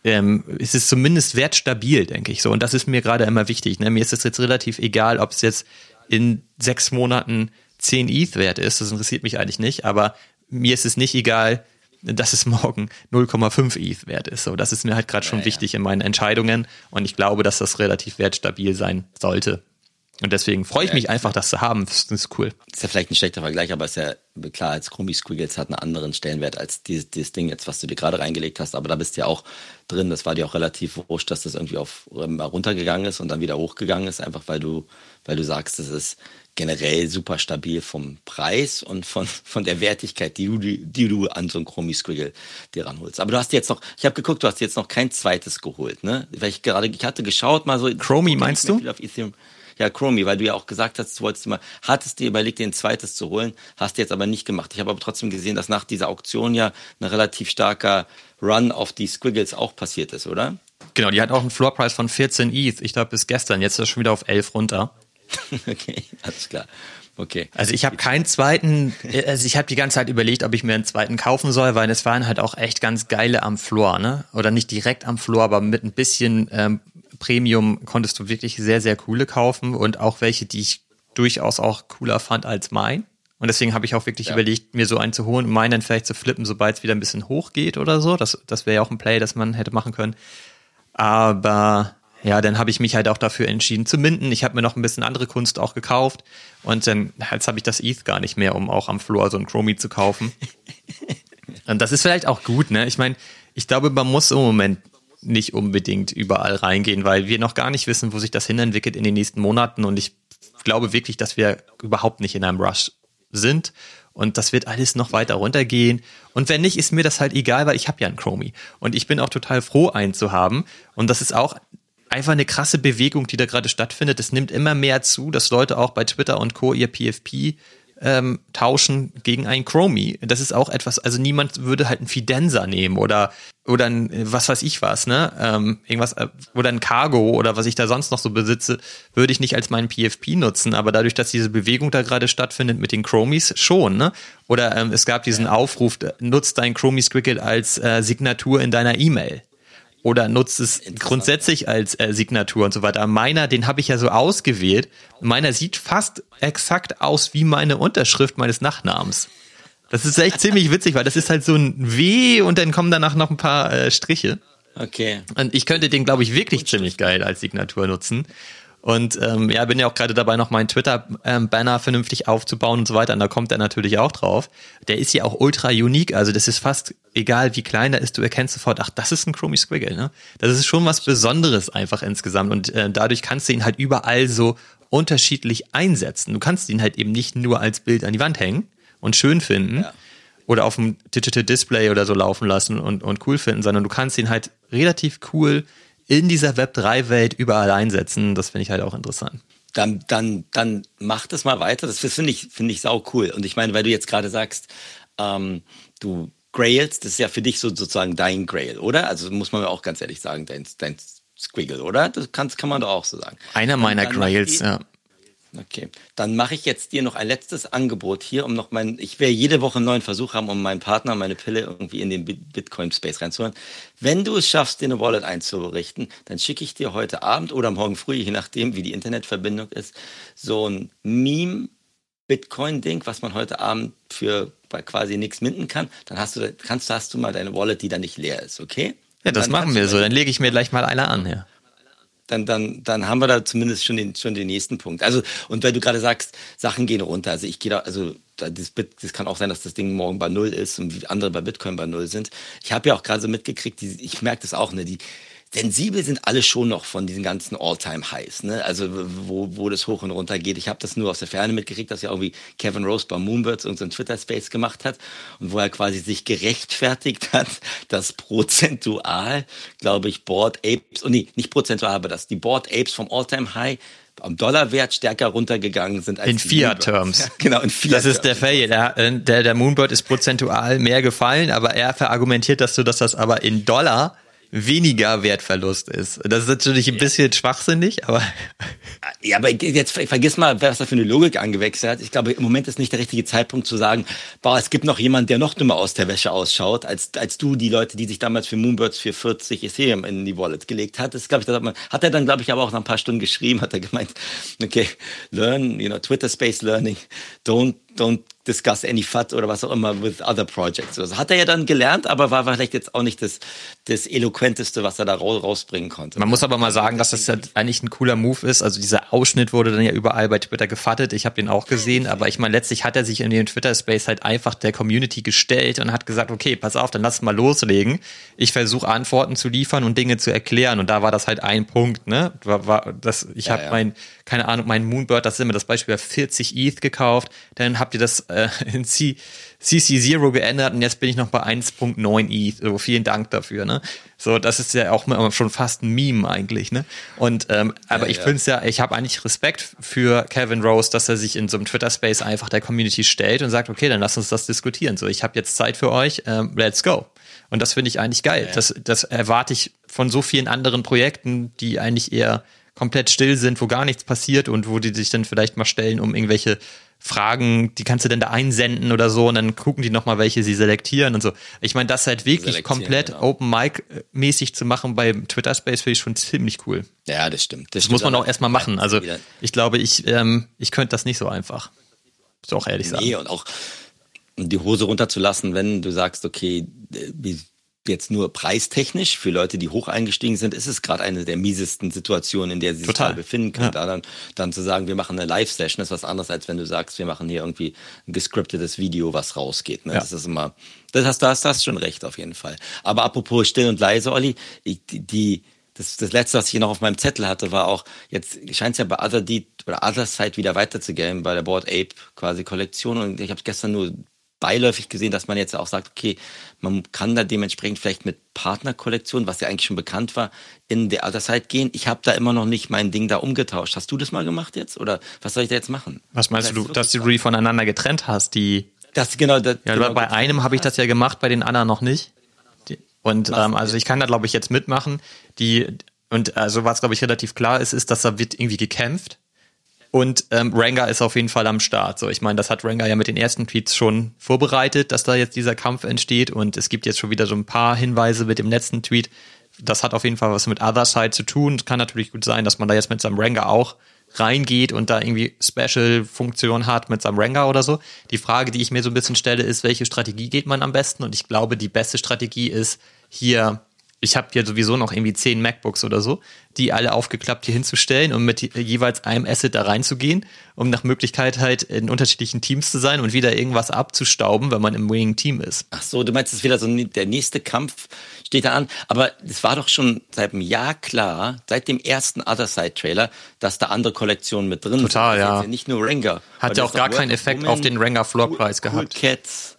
ähm, ist es zumindest wertstabil, denke ich so. Und das ist mir gerade immer wichtig. Ne? Mir ist es jetzt relativ egal, ob es jetzt in sechs Monaten 10 ETH wert ist. Das interessiert mich eigentlich nicht. Aber mir ist es nicht egal, dass es morgen 0,5 ETH wert ist. So, das ist mir halt gerade schon Ja, ja. wichtig in meinen Entscheidungen. Und ich glaube, dass das relativ wertstabil sein sollte. Und deswegen freue ich mich einfach, das zu haben. Das ist cool. ist ja vielleicht ein schlechter Vergleich, aber ist ja klar, als Chromie Squiggles hat einen anderen Stellenwert als dieses, dieses Ding jetzt, was du dir gerade reingelegt hast. Aber da bist du ja auch drin. Das war dir auch relativ wurscht, dass das irgendwie auf runtergegangen ist und dann wieder hochgegangen ist, einfach weil du, weil du sagst, das ist generell super stabil vom Preis und von, von der Wertigkeit, die du, die, du an so ein Chromie Squiggle dir ranholst. Aber du hast jetzt noch, ich habe geguckt, du hast jetzt noch kein zweites geholt, ne? Weil ich gerade, ich hatte geschaut mal so. Chromie meinst du? Auf Ethereum. Ja, Chromie, weil du ja auch gesagt hast, du wolltest mal, hattest dir überlegt, dir ein zweites zu holen, hast du jetzt aber nicht gemacht. Ich habe aber trotzdem gesehen, dass nach dieser Auktion ja ein relativ starker Run auf die Squiggles auch passiert ist, oder? Genau, die hat auch einen Floorpreis von 14 ETH. Ich glaube bis gestern. Jetzt ist er schon wieder auf 11 runter. okay, alles klar. Okay. Also ich habe keinen zweiten, also ich habe die ganze Zeit überlegt, ob ich mir einen zweiten kaufen soll, weil es waren halt auch echt ganz geile am Floor, ne? Oder nicht direkt am Floor, aber mit ein bisschen ähm, Premium konntest du wirklich sehr, sehr coole kaufen und auch welche, die ich durchaus auch cooler fand als mein. Und deswegen habe ich auch wirklich Ja. überlegt, mir so einen zu holen und meinen dann vielleicht zu flippen, sobald es wieder ein bisschen hoch geht oder so. Das, das wäre ja auch ein Play, das man hätte machen können. Aber ja, dann habe ich mich halt auch dafür entschieden zu minden. Ich habe mir noch ein bisschen andere Kunst auch gekauft und dann jetzt habe ich das ETH gar nicht mehr, um auch am Floor so ein Chromie zu kaufen. und das ist vielleicht auch gut, ne? Ich meine, ich glaube, man muss im Moment nicht unbedingt überall reingehen, weil wir noch gar nicht wissen, wo sich das hinentwickelt in den nächsten Monaten und ich glaube wirklich, dass wir überhaupt nicht in einem Rush sind und das wird alles noch weiter runtergehen. Und wenn nicht, ist mir das halt egal, weil ich habe ja einen Chromie. Und ich bin auch total froh, einen zu haben. Und das ist auch einfach eine krasse Bewegung, die da gerade stattfindet. Es nimmt immer mehr zu, dass Leute auch bei Twitter und Co. ihr PFP ähm, tauschen gegen einen Chromie. Das ist auch etwas, also niemand würde halt einen Fidenza nehmen oder oder ein, was weiß ich was, ne? Ähm, irgendwas, äh, oder ein Cargo oder was ich da sonst noch so besitze, würde ich nicht als meinen PFP nutzen, aber dadurch, dass diese Bewegung da gerade stattfindet mit den Chromies, schon, ne? Oder ähm, es gab diesen Aufruf, äh, nutzt dein Chromie Squiggle als äh, Signatur in deiner E-Mail. Oder nutzt es grundsätzlich als äh, Signatur und so weiter. Meiner, den habe ich ja so ausgewählt. Meiner sieht fast exakt aus wie meine Unterschrift meines Nachnamens. Das ist echt ziemlich witzig, weil das ist halt so ein W und dann kommen danach noch ein paar äh, Striche. Okay. Und ich könnte den, glaube ich, wirklich ziemlich geil als Signatur nutzen. Und ähm, ja, bin ja auch gerade dabei, noch meinen Twitter-Banner vernünftig aufzubauen und so weiter. Und da kommt er natürlich auch drauf. Der ist ja auch ultra unique. Also das ist fast egal, wie klein er ist. Du erkennst sofort, ach, das ist ein Chromie Squiggle. Ne? Das ist schon was Besonderes einfach insgesamt. Und äh, dadurch kannst du ihn halt überall so unterschiedlich einsetzen. Du kannst ihn halt eben nicht nur als Bild an die Wand hängen und schön finden. Ja oder auf dem Digital Display oder so laufen lassen und, und cool finden, sondern du kannst ihn halt relativ cool in dieser Web3-Welt überall einsetzen. Das finde ich halt auch interessant. Dann, dann, dann mach das mal weiter. Das finde ich, finde ich sau cool. Und ich meine, weil du jetzt gerade sagst, ähm, du Grails, das ist ja für dich so, sozusagen dein Grail, oder? Also muss man ja auch ganz ehrlich sagen, dein, dein Squiggle, oder? Das kann, kann man doch auch so sagen. Einer meiner Grails, ja. Okay, dann mache ich jetzt dir noch ein letztes Angebot hier, um noch mein, ich werde jede Woche einen neuen Versuch haben, um meinen Partner, meine Pille irgendwie in den Bitcoin-Space reinzuholen. Wenn du es schaffst, dir eine Wallet einzurichten, dann schicke ich dir heute Abend oder morgen früh, je nachdem, wie die Internetverbindung ist, so ein Meme Bitcoin-Ding, was man heute Abend für quasi nichts minden kann. Dann hast du, kannst, hast du mal deine Wallet, die dann nicht leer ist, okay? Ja, das machen wir so. Dann lege ich mir gleich mal eine an, ja dann, dann, dann haben wir da zumindest schon den, schon den nächsten Punkt. Also, und weil du gerade sagst, Sachen gehen runter. Also ich gehe da, also das, das kann auch sein, dass das Ding morgen bei Null ist und andere bei Bitcoin bei Null sind. Ich habe ja auch gerade so mitgekriegt, die, ich merke das auch, ne, die, sensibel sind alle schon noch von diesen ganzen All-Time-Highs, ne? Also wo, wo das hoch und runter geht. Ich habe das nur aus der Ferne mitgekriegt, dass ja irgendwie Kevin Rose bei Moonbirds irgendeinen so Twitter-Space gemacht hat und wo er quasi sich gerechtfertigt hat, dass prozentual, glaube ich, Board Apes, oh nee, nicht prozentual, aber dass die Board Apes vom All-Time-High am Dollarwert stärker runtergegangen sind als in Fiat-Terms. Ja, genau, in Fiat. Das ist der Fall. Der, der, der Moonbird ist prozentual mehr gefallen, aber er verargumentiert das so, dass das aber in Dollar weniger Wertverlust ist. Das ist natürlich ein bisschen schwachsinnig, aber. Ja, aber jetzt vergiss mal, was da für eine Logik angewechselt hat. Ich glaube, im Moment ist nicht der richtige Zeitpunkt zu sagen, boah, es gibt noch jemanden, der noch dümmer aus der Wäsche ausschaut, als, als du, die Leute, die sich damals für Moonbirds für 40 Ethereum in die Wallet gelegt hat. Das, glaube ich, das hat, man, hat er dann, glaube ich, aber auch nach ein paar Stunden geschrieben, hat er gemeint, okay, learn, you know, Twitter Space Learning, don't, don't discuss any FAT oder was auch immer with other projects. Also hat er ja dann gelernt, aber war vielleicht jetzt auch nicht das, das eloquenteste, was er da rausbringen konnte. Man muss aber mal sagen, dass das ja eigentlich ein cooler Move ist. Also dieser Ausschnitt wurde dann ja überall bei Twitter gefattet. Ich habe den auch gesehen, aber ich meine, letztlich hat er sich in den Twitter-Space halt einfach der Community gestellt und hat gesagt, okay, pass auf, dann lass mal loslegen. Ich versuche Antworten zu liefern und Dinge zu erklären. Und da war das halt ein Punkt, ne? War, war, das, ich ja, habe ja. mein, keine Ahnung, mein Moonbird, das ist immer das Beispiel, 40 ETH gekauft. Dann habt ihr das äh, in C, CC0 geändert und jetzt bin ich noch bei 1.9 ETH. So, vielen Dank dafür, ne? So, das ist ja auch schon fast ein Meme eigentlich, ne? Und ähm, aber ja, ich ja. finde es ja, ich habe eigentlich Respekt für Kevin Rose, dass er sich in so einem Twitter-Space einfach der Community stellt und sagt, okay, dann lass uns das diskutieren. So, ich habe jetzt Zeit für euch, ähm, let's go. Und das finde ich eigentlich geil. Ja. Das, das erwarte ich von so vielen anderen Projekten, die eigentlich eher komplett still sind, wo gar nichts passiert und wo die sich dann vielleicht mal stellen, um irgendwelche Fragen, die kannst du denn da einsenden oder so und dann gucken die nochmal, welche sie selektieren und so. Ich meine, das halt wirklich komplett genau. Open Mic mäßig zu machen bei Twitter Space finde ich schon ziemlich cool. Ja, das stimmt. Das, das muss man auch erstmal machen. Also ich glaube, ich, ähm, ich könnte das nicht so einfach. Muss auch ehrlich sagen. Nee, und auch die Hose runterzulassen, wenn du sagst, okay, wie jetzt nur preistechnisch für Leute, die hoch eingestiegen sind, ist es gerade eine der miesesten Situationen, in der sie sich gerade befinden können. Ja. Da dann, dann zu sagen, wir machen eine Live-Session, ist was anderes, als wenn du sagst, wir machen hier irgendwie ein gescriptetes Video, was rausgeht. Ne? Ja. Das ist immer, das hast, du hast, hast schon recht auf jeden Fall. Aber apropos still und leise, Olli, die, die das, das letzte, was ich noch auf meinem Zettel hatte, war auch, jetzt scheint es ja bei Other Deed oder Other Side wieder weiterzugehen, bei der Board Ape quasi Kollektion. Und ich habe gestern nur beiläufig gesehen, dass man jetzt auch sagt, okay, man kann da dementsprechend vielleicht mit Partnerkollektionen, was ja eigentlich schon bekannt war, in der Alterszeit gehen. Ich habe da immer noch nicht mein Ding da umgetauscht. Hast du das mal gemacht jetzt oder was soll ich da jetzt machen? Was meinst das du, dass du die voneinander getrennt hast, die das genau, das, ja, genau bei einem habe ich das ja gemacht, bei den anderen noch nicht. Und ähm, also ich kann da glaube ich jetzt mitmachen. Die und also was glaube ich relativ klar ist, ist, dass da wird irgendwie gekämpft und ähm, Ranga ist auf jeden Fall am Start. So, ich meine, das hat Ranga ja mit den ersten Tweets schon vorbereitet, dass da jetzt dieser Kampf entsteht. Und es gibt jetzt schon wieder so ein paar Hinweise mit dem letzten Tweet. Das hat auf jeden Fall was mit Other Side zu tun. Es kann natürlich gut sein, dass man da jetzt mit seinem Ranga auch reingeht und da irgendwie Special-Funktion hat mit seinem Ranger oder so. Die Frage, die ich mir so ein bisschen stelle, ist, welche Strategie geht man am besten? Und ich glaube, die beste Strategie ist hier ich habe hier sowieso noch irgendwie zehn MacBooks oder so, die alle aufgeklappt hier hinzustellen und mit jeweils einem Asset da reinzugehen, um nach Möglichkeit halt in unterschiedlichen Teams zu sein und wieder irgendwas abzustauben, wenn man im Winning Team ist. Ach so, du meinst, es ist wieder so der nächste Kampf steht da an. Aber es war doch schon seit einem Jahr klar, seit dem ersten Other Side Trailer, dass da andere Kollektionen mit drin Total, sind. Total, ja. Nicht nur Ranger. Hat ja auch gar keinen Effekt Woman, auf den Ranger Floor Price cool, gehabt. Cool Cats.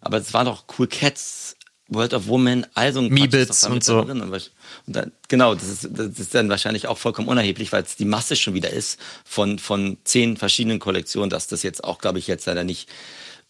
Aber es waren doch Cool Cats World of Women, also ein Meebits und so. Und, dann, genau, das ist, das ist dann wahrscheinlich auch vollkommen unerheblich, weil es die Masse schon wieder ist von, von zehn verschiedenen Kollektionen, dass das jetzt auch, glaube ich, jetzt leider nicht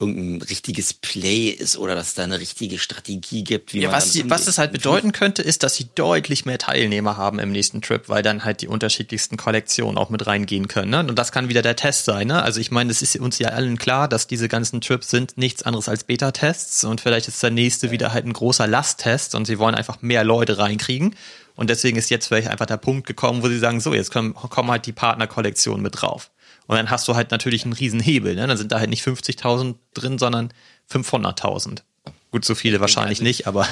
irgendein richtiges Play ist oder dass es da eine richtige Strategie gibt. Wie ja, man was, die, was es halt bedeuten könnte, ist, dass sie deutlich mehr Teilnehmer haben im nächsten Trip, weil dann halt die unterschiedlichsten Kollektionen auch mit reingehen können. Ne? Und das kann wieder der Test sein. Ne? Also ich meine, es ist uns ja allen klar, dass diese ganzen Trips sind nichts anderes als Beta-Tests und vielleicht ist der nächste wieder halt ein großer Lasttest und sie wollen einfach mehr Leute reinkriegen. Und deswegen ist jetzt vielleicht einfach der Punkt gekommen, wo sie sagen, so, jetzt kommen, kommen halt die Partnerkollektionen mit drauf. Und dann hast du halt natürlich einen riesen Hebel. Ne? Dann sind da halt nicht 50.000 drin, sondern 500.000. Gut, so viele wahrscheinlich nicht, aber.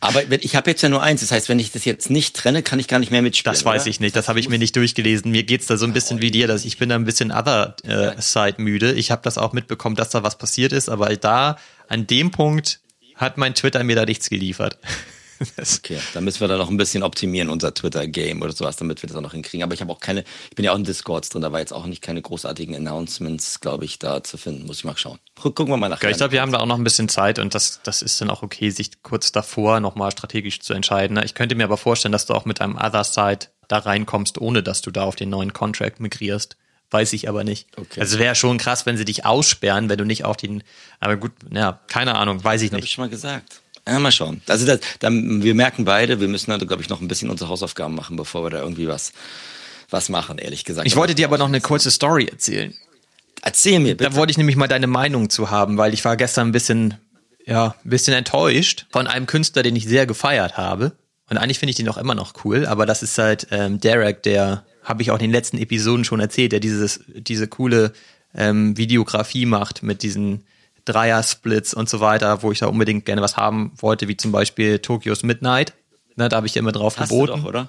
Aber ich habe jetzt ja nur eins. Das heißt, wenn ich das jetzt nicht trenne, kann ich gar nicht mehr mitspielen. Das weiß oder? ich nicht. Das habe ich mir nicht durchgelesen. Mir geht's da so ein bisschen wie dir, dass ich bin da ein bisschen Other äh, Side müde. Ich habe das auch mitbekommen, dass da was passiert ist, aber da an dem Punkt hat mein Twitter mir da nichts geliefert. okay, da müssen wir dann noch ein bisschen optimieren, unser Twitter-Game oder sowas, damit wir das auch noch hinkriegen. Aber ich habe auch keine, ich bin ja auch in Discords drin, da war jetzt auch nicht keine großartigen Announcements, glaube ich, da zu finden. Muss ich mal schauen. Gucken wir mal nach. Ja, ich glaube, wir haben da auch noch ein bisschen Zeit und das, das ist dann auch okay, sich kurz davor nochmal strategisch zu entscheiden. Ich könnte mir aber vorstellen, dass du auch mit einem Other Side da reinkommst, ohne dass du da auf den neuen Contract migrierst. Weiß ich aber nicht. Okay. Also wäre schon krass, wenn sie dich aussperren, wenn du nicht auf den. Aber gut, ja, keine Ahnung, weiß ich das nicht. Habe ich schon mal gesagt. Ja, mal schauen. Also das, dann, wir merken beide, wir müssen da, glaube ich, noch ein bisschen unsere Hausaufgaben machen, bevor wir da irgendwie was, was machen, ehrlich gesagt. Ich wollte dir aber noch eine kurze Story erzählen. Erzähl mir bitte. Da wollte ich nämlich mal deine Meinung zu haben, weil ich war gestern ein bisschen, ja, ein bisschen enttäuscht von einem Künstler, den ich sehr gefeiert habe. Und eigentlich finde ich den auch immer noch cool, aber das ist halt ähm, Derek, der, habe ich auch in den letzten Episoden schon erzählt, der dieses, diese coole ähm, Videografie macht mit diesen Dreier-Splits und so weiter, wo ich da unbedingt gerne was haben wollte, wie zum Beispiel Tokyo's Midnight. Ne, da habe ich immer drauf Hast geboten. Du doch, oder?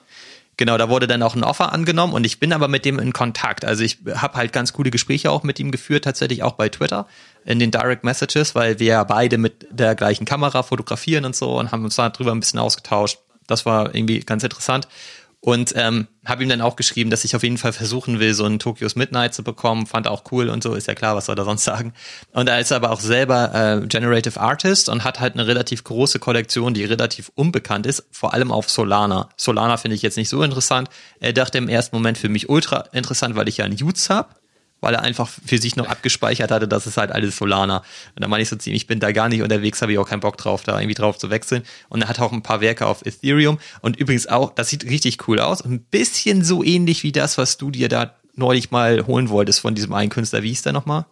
Genau, da wurde dann auch ein Offer angenommen und ich bin aber mit dem in Kontakt. Also ich habe halt ganz coole Gespräche auch mit ihm geführt, tatsächlich auch bei Twitter in den Direct Messages, weil wir ja beide mit der gleichen Kamera fotografieren und so und haben uns darüber ein bisschen ausgetauscht. Das war irgendwie ganz interessant. Und ähm, habe ihm dann auch geschrieben, dass ich auf jeden Fall versuchen will, so ein Tokyo's Midnight zu bekommen. Fand auch cool und so, ist ja klar, was soll er sonst sagen. Und er ist aber auch selber äh, Generative Artist und hat halt eine relativ große Kollektion, die relativ unbekannt ist, vor allem auf Solana. Solana finde ich jetzt nicht so interessant. Er dachte im ersten Moment für mich ultra interessant, weil ich ja einen Utes habe weil er einfach für sich noch abgespeichert hatte, dass es halt alles Solana. Und da meine ich so ziemlich, ich bin da gar nicht unterwegs, habe ich auch keinen Bock drauf, da irgendwie drauf zu wechseln. Und er hat auch ein paar Werke auf Ethereum und übrigens auch, das sieht richtig cool aus, ein bisschen so ähnlich wie das, was du dir da neulich mal holen wolltest von diesem einen Künstler. Wie hieß der nochmal?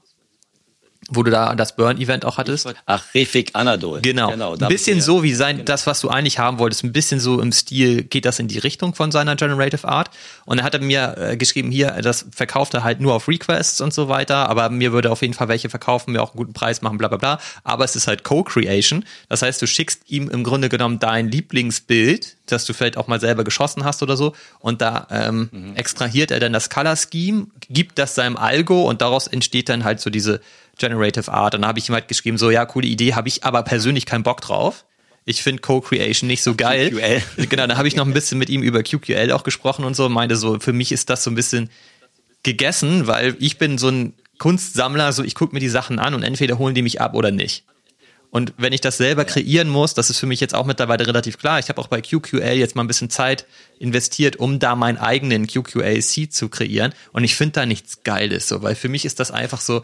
Wo du da das Burn-Event auch hattest. Ach, Refik Anadol. Genau. genau ein bisschen so wie sein, genau. das, was du eigentlich haben wolltest, ein bisschen so im Stil, geht das in die Richtung von seiner Generative Art. Und er hatte mir äh, geschrieben, hier, das verkauft er halt nur auf Requests und so weiter, aber mir würde auf jeden Fall welche verkaufen, mir auch einen guten Preis machen, bla bla bla. Aber es ist halt Co-Creation. Das heißt, du schickst ihm im Grunde genommen dein Lieblingsbild, das du vielleicht auch mal selber geschossen hast oder so, und da ähm, mhm. extrahiert er dann das Color Scheme, gibt das seinem Algo und daraus entsteht dann halt so diese Generative Art. Und da habe ich ihm halt geschrieben, so ja, coole Idee, habe ich aber persönlich keinen Bock drauf. Ich finde Co-Creation nicht so geil. QQL. Genau, da habe ich noch ein bisschen mit ihm über QQL auch gesprochen und so, meinte so, für mich ist das so ein bisschen gegessen, weil ich bin so ein Kunstsammler, so ich gucke mir die Sachen an und entweder holen die mich ab oder nicht. Und wenn ich das selber kreieren muss, das ist für mich jetzt auch mittlerweile relativ klar. Ich habe auch bei QQL jetzt mal ein bisschen Zeit investiert, um da meinen eigenen QQL-Seed zu kreieren. Und ich finde da nichts Geiles, so, weil für mich ist das einfach so,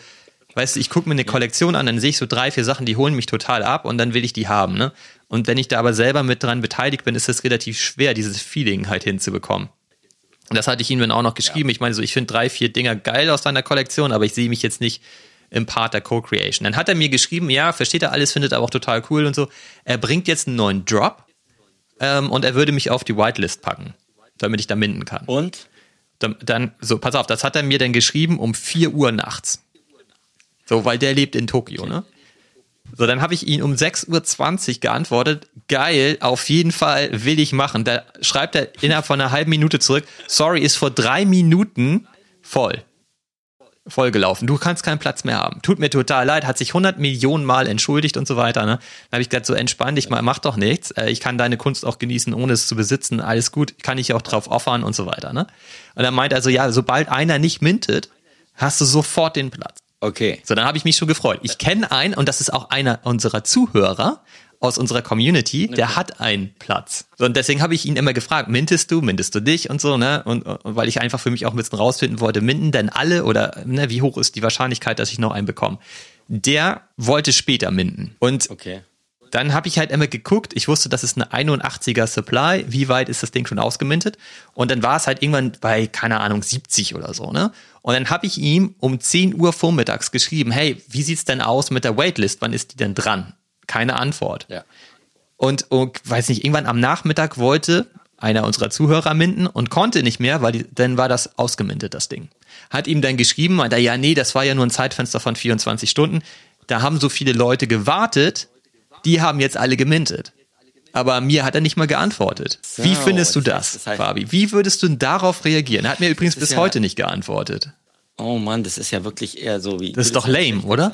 Weißt du, ich gucke mir eine Kollektion an, dann sehe ich so drei, vier Sachen, die holen mich total ab und dann will ich die haben. Ne? Und wenn ich da aber selber mit dran beteiligt bin, ist es relativ schwer, dieses Feeling halt hinzubekommen. Und das hatte ich ihm dann auch noch geschrieben. Ja. Ich meine, so, ich finde drei, vier Dinger geil aus deiner Kollektion, aber ich sehe mich jetzt nicht im Part der Co-Creation. Dann hat er mir geschrieben, ja, versteht er alles, findet er auch total cool und so. Er bringt jetzt einen neuen Drop ähm, und er würde mich auf die Whitelist packen, damit ich da minden kann. Und? Dann, dann, so, pass auf, das hat er mir dann geschrieben um 4 Uhr nachts. So, weil der lebt in Tokio, ne? So, dann habe ich ihn um 6.20 Uhr geantwortet. Geil, auf jeden Fall will ich machen. Da schreibt er innerhalb von einer halben Minute zurück. Sorry, ist vor drei Minuten voll. Vollgelaufen. Du kannst keinen Platz mehr haben. Tut mir total leid, hat sich 100 Millionen Mal entschuldigt und so weiter. Ne? Dann habe ich gesagt, so entspann dich mal, mach doch nichts. Äh, ich kann deine Kunst auch genießen, ohne es zu besitzen. Alles gut, kann ich auch drauf offern und so weiter. Ne? Und dann meint er so, ja, sobald einer nicht mintet, hast du sofort den Platz. Okay. So, dann habe ich mich schon gefreut. Ich kenne einen, und das ist auch einer unserer Zuhörer aus unserer Community, der okay. hat einen Platz. So, und deswegen habe ich ihn immer gefragt, mintest du, mintest du dich und so, ne? Und, und, weil ich einfach für mich auch ein bisschen rausfinden wollte, minden denn alle oder ne, wie hoch ist die Wahrscheinlichkeit, dass ich noch einen bekomme? Der wollte später minden. Und okay dann habe ich halt immer geguckt, ich wusste, das ist eine 81er Supply, wie weit ist das Ding schon ausgemintet? Und dann war es halt irgendwann bei, keine Ahnung, 70 oder so, ne? Und dann habe ich ihm um 10 Uhr vormittags geschrieben, hey, wie sieht's denn aus mit der Waitlist? Wann ist die denn dran? Keine Antwort. Ja. Und, und weiß nicht, irgendwann am Nachmittag wollte einer unserer Zuhörer minden und konnte nicht mehr, weil die, dann war das ausgemintet, das Ding. Hat ihm dann geschrieben, meinte, ja, nee, das war ja nur ein Zeitfenster von 24 Stunden. Da haben so viele Leute gewartet, die haben jetzt alle gemintet. Aber mir hat er nicht mal geantwortet. So, Wie findest du das, das heißt, Fabi? Wie würdest du darauf reagieren? Er hat mir übrigens bis ja, heute nicht geantwortet. Oh Mann, das ist ja wirklich eher so wie. Das ist doch lame, oder?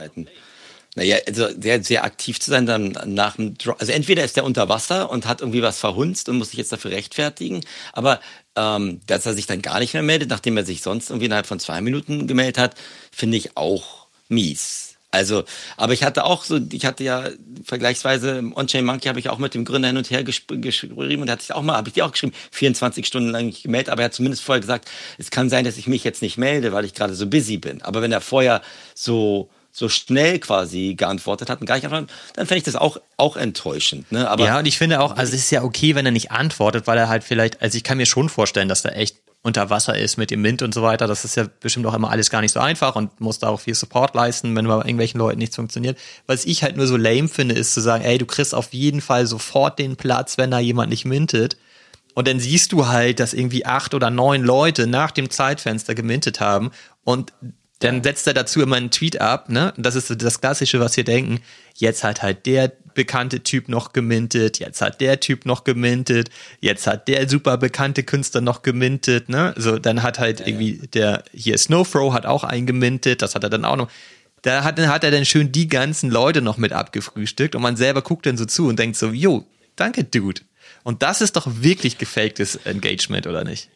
Naja, also sehr, sehr aktiv zu sein dann nach dem Drop. Also entweder ist er unter Wasser und hat irgendwie was verhunzt und muss sich jetzt dafür rechtfertigen, aber ähm, dass er sich dann gar nicht mehr meldet, nachdem er sich sonst irgendwie innerhalb von zwei Minuten gemeldet hat, finde ich auch mies. Also, aber ich hatte auch so, ich hatte ja vergleichsweise On-Chain Monkey habe ich auch mit dem Gründer hin und her geschrieben und hat sich auch mal, habe ich dir auch geschrieben, 24 Stunden lang nicht gemeldet, aber er hat zumindest vorher gesagt, es kann sein, dass ich mich jetzt nicht melde, weil ich gerade so busy bin. Aber wenn er vorher so so schnell quasi geantwortet hat und gar nicht antwortet, dann fände ich das auch, auch enttäuschend. Ne? Aber ja, und ich finde auch, also es ist ja okay, wenn er nicht antwortet, weil er halt vielleicht, also ich kann mir schon vorstellen, dass da echt unter Wasser ist mit dem Wind und so weiter. Das ist ja bestimmt auch immer alles gar nicht so einfach und muss da auch viel Support leisten, wenn bei irgendwelchen Leuten nichts funktioniert. Was ich halt nur so lame finde, ist zu sagen, ey, du kriegst auf jeden Fall sofort den Platz, wenn da jemand nicht mintet. Und dann siehst du halt, dass irgendwie acht oder neun Leute nach dem Zeitfenster gemintet haben und dann setzt er dazu immer einen Tweet ab, ne? Das ist das Klassische, was wir denken. Jetzt hat halt der bekannte Typ noch gemintet, jetzt hat der Typ noch gemintet, jetzt hat der super bekannte Künstler noch gemintet, ne? So, dann hat halt ja, irgendwie ja. der, hier Snowfro hat auch eingemintet, das hat er dann auch noch. Da hat, hat er dann schön die ganzen Leute noch mit abgefrühstückt und man selber guckt dann so zu und denkt so, jo, danke, Dude. Und das ist doch wirklich gefaktes Engagement, oder nicht?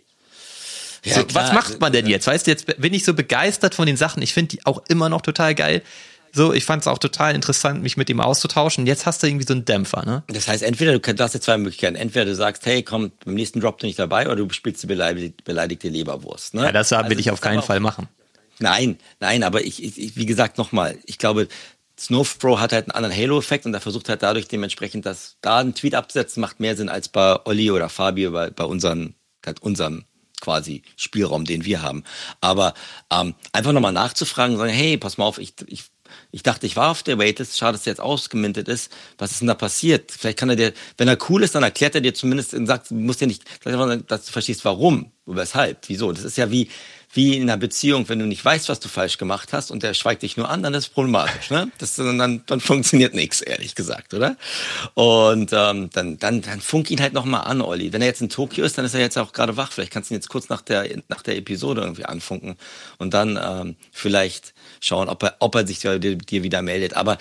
Ja, so, was macht man denn jetzt? Weißt du, jetzt bin ich so begeistert von den Sachen. Ich finde die auch immer noch total geil. So, ich fand es auch total interessant, mich mit ihm auszutauschen. Jetzt hast du irgendwie so einen Dämpfer, ne? Das heißt, entweder du hast jetzt zwei Möglichkeiten. Entweder du sagst, hey, komm, beim nächsten Drop bin ich dabei, oder du spielst die beleidigte Leberwurst. Ne? Ja, das will also, ich auf keinen Fall machen. Nein, nein, aber ich, ich wie gesagt, nochmal, ich glaube, Snowfro hat halt einen anderen Halo-Effekt und er versucht halt dadurch dementsprechend, dass da einen Tweet abzusetzen, macht mehr Sinn als bei Olli oder Fabio, bei, bei unseren, halt unserem quasi Spielraum, den wir haben. Aber ähm, einfach nochmal nachzufragen, sagen, hey, pass mal auf, ich, ich ich dachte, ich war auf der Waitlist, schade, dass der jetzt ausgemintet ist. Was ist denn da passiert? Vielleicht kann er dir, wenn er cool ist, dann erklärt er dir zumindest und sagt, du musst ja nicht, dass du verstehst, warum, weshalb, wieso. Das ist ja wie, wie in einer Beziehung, wenn du nicht weißt, was du falsch gemacht hast und der schweigt dich nur an, dann ist es problematisch. Ne? Das, dann, dann funktioniert nichts, ehrlich gesagt, oder? Und ähm, dann, dann, dann funk ihn halt nochmal an, Olli. Wenn er jetzt in Tokio ist, dann ist er jetzt auch gerade wach. Vielleicht kannst du ihn jetzt kurz nach der, nach der Episode irgendwie anfunken und dann ähm, vielleicht schauen, ob er, ob er sich dir, dir wieder meldet. Aber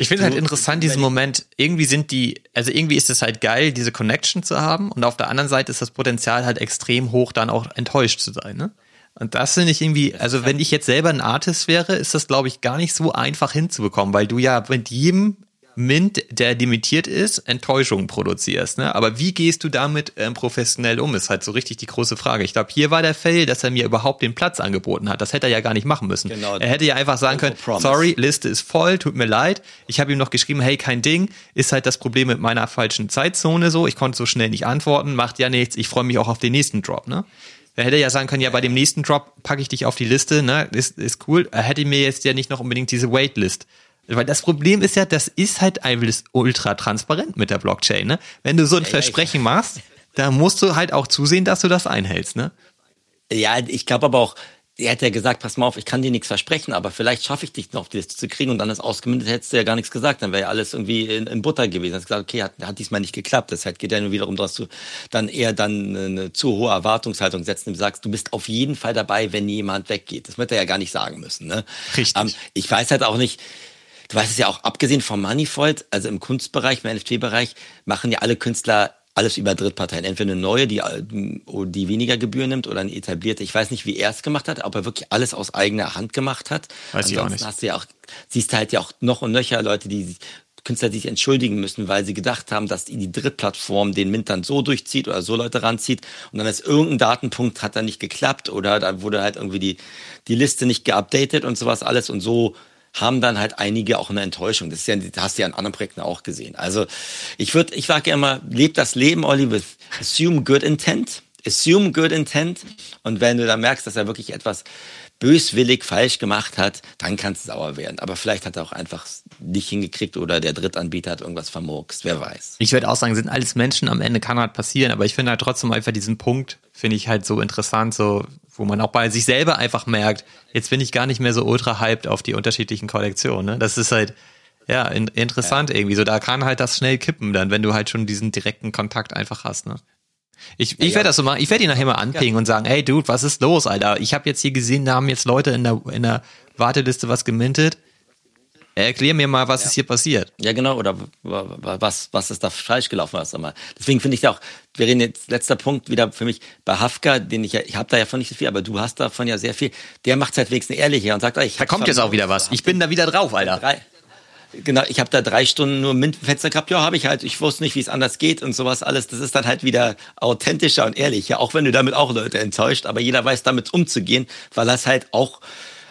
ich finde es halt interessant, diesen Moment. Irgendwie sind die, also irgendwie ist es halt geil, diese Connection zu haben. Und auf der anderen Seite ist das Potenzial halt extrem hoch, dann auch enttäuscht zu sein. Ne? Und das finde ich irgendwie, also wenn ich jetzt selber ein Artist wäre, ist das, glaube ich, gar nicht so einfach hinzubekommen, weil du ja mit jedem Mint, der limitiert ist, Enttäuschungen produzierst. Ne? Aber wie gehst du damit ähm, professionell um, ist halt so richtig die große Frage. Ich glaube, hier war der Fail, dass er mir überhaupt den Platz angeboten hat. Das hätte er ja gar nicht machen müssen. Genau. Er hätte ja einfach sagen können, sorry, Liste ist voll, tut mir leid. Ich habe ihm noch geschrieben, hey, kein Ding, ist halt das Problem mit meiner falschen Zeitzone so. Ich konnte so schnell nicht antworten, macht ja nichts. Ich freue mich auch auf den nächsten Drop. Ne? Er hätte ja sagen können, ja, bei dem nächsten Drop packe ich dich auf die Liste, ne? Ist, ist cool. Er hätte mir jetzt ja nicht noch unbedingt diese Waitlist. Weil das Problem ist ja, das ist halt einfach ultra transparent mit der Blockchain, ne? Wenn du so ein ja, Versprechen ja, machst, da musst du halt auch zusehen, dass du das einhältst, ne? Ja, ich glaube aber auch, er hätte ja gesagt, pass mal auf, ich kann dir nichts versprechen, aber vielleicht schaffe ich dich noch auf die Liste zu kriegen und dann ist ausgemündet, hättest du ja gar nichts gesagt, dann wäre ja alles irgendwie in, in Butter gewesen. Hast gesagt, okay, hat, hat diesmal nicht geklappt. Deshalb geht ja nur wiederum, dass du dann eher dann eine zu hohe Erwartungshaltung setzt und sagst, du bist auf jeden Fall dabei, wenn jemand weggeht. Das wird er ja gar nicht sagen müssen. Ne? Richtig. Ähm, ich weiß halt auch nicht, du weißt es ja auch, abgesehen vom Moneyfold, also im Kunstbereich, im NFT-Bereich, machen ja alle Künstler alles über Drittparteien. Entweder eine neue, die, die weniger Gebühren nimmt oder eine etablierte. Ich weiß nicht, wie er es gemacht hat, ob er wirklich alles aus eigener Hand gemacht hat. Weiß Ansonsten ich auch nicht. Hast du ja auch, siehst halt ja auch noch und nöcher Leute, die Künstler die sich entschuldigen müssen, weil sie gedacht haben, dass die Drittplattform den Mint dann so durchzieht oder so Leute ranzieht und dann ist irgendein Datenpunkt hat dann nicht geklappt oder da wurde halt irgendwie die, die Liste nicht geupdatet und sowas alles und so haben dann halt einige auch eine Enttäuschung. Das ist ja, das hast du ja in anderen Projekten auch gesehen. Also ich würde, ich sage immer, leb das Leben, Olli, with assume good intent. Assume good intent. Und wenn du dann merkst, dass er wirklich etwas böswillig falsch gemacht hat, dann kannst du sauer werden. Aber vielleicht hat er auch einfach nicht hingekriegt oder der Drittanbieter hat irgendwas vermurkst. Wer weiß. Ich würde auch sagen, sind alles Menschen, am Ende kann halt passieren. Aber ich finde halt trotzdem einfach diesen Punkt, finde ich halt so interessant, so wo man auch bei sich selber einfach merkt, jetzt bin ich gar nicht mehr so ultra hyped auf die unterschiedlichen Kollektionen. Ne? Das ist halt, ja, in, interessant ja. irgendwie. So, da kann halt das schnell kippen dann, wenn du halt schon diesen direkten Kontakt einfach hast. Ne? Ich, ich werde das so machen. Ich werde ihn nachher mal anpingen und sagen, hey Dude, was ist los, Alter? Ich habe jetzt hier gesehen, da haben jetzt Leute in der, in der Warteliste was gemintet. Erklär mir mal, was ja. ist hier passiert. Ja, genau, oder was, was ist da falsch gelaufen? Was einmal. Deswegen finde ich ja auch, wir reden jetzt, letzter Punkt wieder für mich, bei Hafka, den ich ja, ich habe da ja von nicht so viel, aber du hast davon ja sehr viel, der macht es halt wenigstens ehrlich und sagt, ich Da kommt jetzt auch wieder was. Ich bin da wieder drauf, Alter. Drei, genau, ich habe da drei Stunden nur Mindenfenster gehabt, ja, habe ich halt, ich wusste nicht, wie es anders geht und sowas alles. Das ist dann halt wieder authentischer und ehrlich, ja, auch wenn du damit auch Leute enttäuscht, aber jeder weiß damit umzugehen, weil es halt auch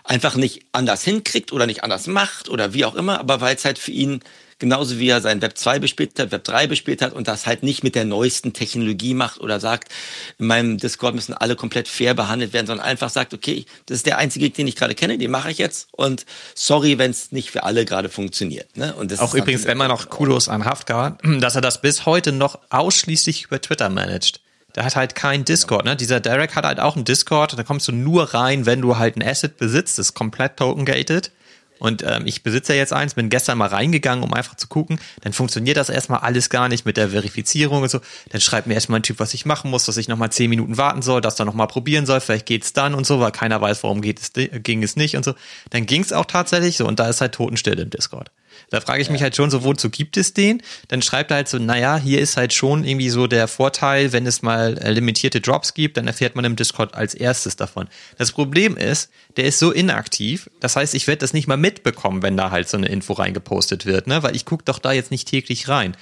einfach nicht anders hinkriegt oder nicht anders macht oder wie auch immer, aber weil es halt für ihn genauso wie er sein Web 2 bespielt hat, Web 3 bespielt hat und das halt nicht mit der neuesten Technologie macht oder sagt, in meinem Discord müssen alle komplett fair behandelt werden, sondern einfach sagt, okay, das ist der einzige, den ich gerade kenne, den mache ich jetzt und sorry, wenn es nicht für alle gerade funktioniert. Ne? Und das Auch übrigens immer noch Kudos an Haftka, dass er das bis heute noch ausschließlich über Twitter managt der hat halt kein Discord, ne? Dieser Derek hat halt auch einen Discord, da kommst du nur rein, wenn du halt ein Asset besitzt, das ist komplett token-gated. Und ähm, ich besitze ja jetzt eins, bin gestern mal reingegangen, um einfach zu gucken. Dann funktioniert das erstmal alles gar nicht mit der Verifizierung und so. Dann schreibt mir erstmal ein Typ, was ich machen muss, dass ich nochmal zehn Minuten warten soll, das dann nochmal probieren soll, vielleicht geht's dann und so, weil keiner weiß, warum geht es, ging es nicht und so. Dann ging's auch tatsächlich so und da ist halt Totenstille im Discord. Da frage ich mich halt schon so, wozu gibt es den? Dann schreibt er halt so, naja, hier ist halt schon irgendwie so der Vorteil, wenn es mal äh, limitierte Drops gibt, dann erfährt man im Discord als erstes davon. Das Problem ist, der ist so inaktiv, das heißt, ich werde das nicht mal mitbekommen, wenn da halt so eine Info reingepostet wird, ne? Weil ich gucke doch da jetzt nicht täglich rein.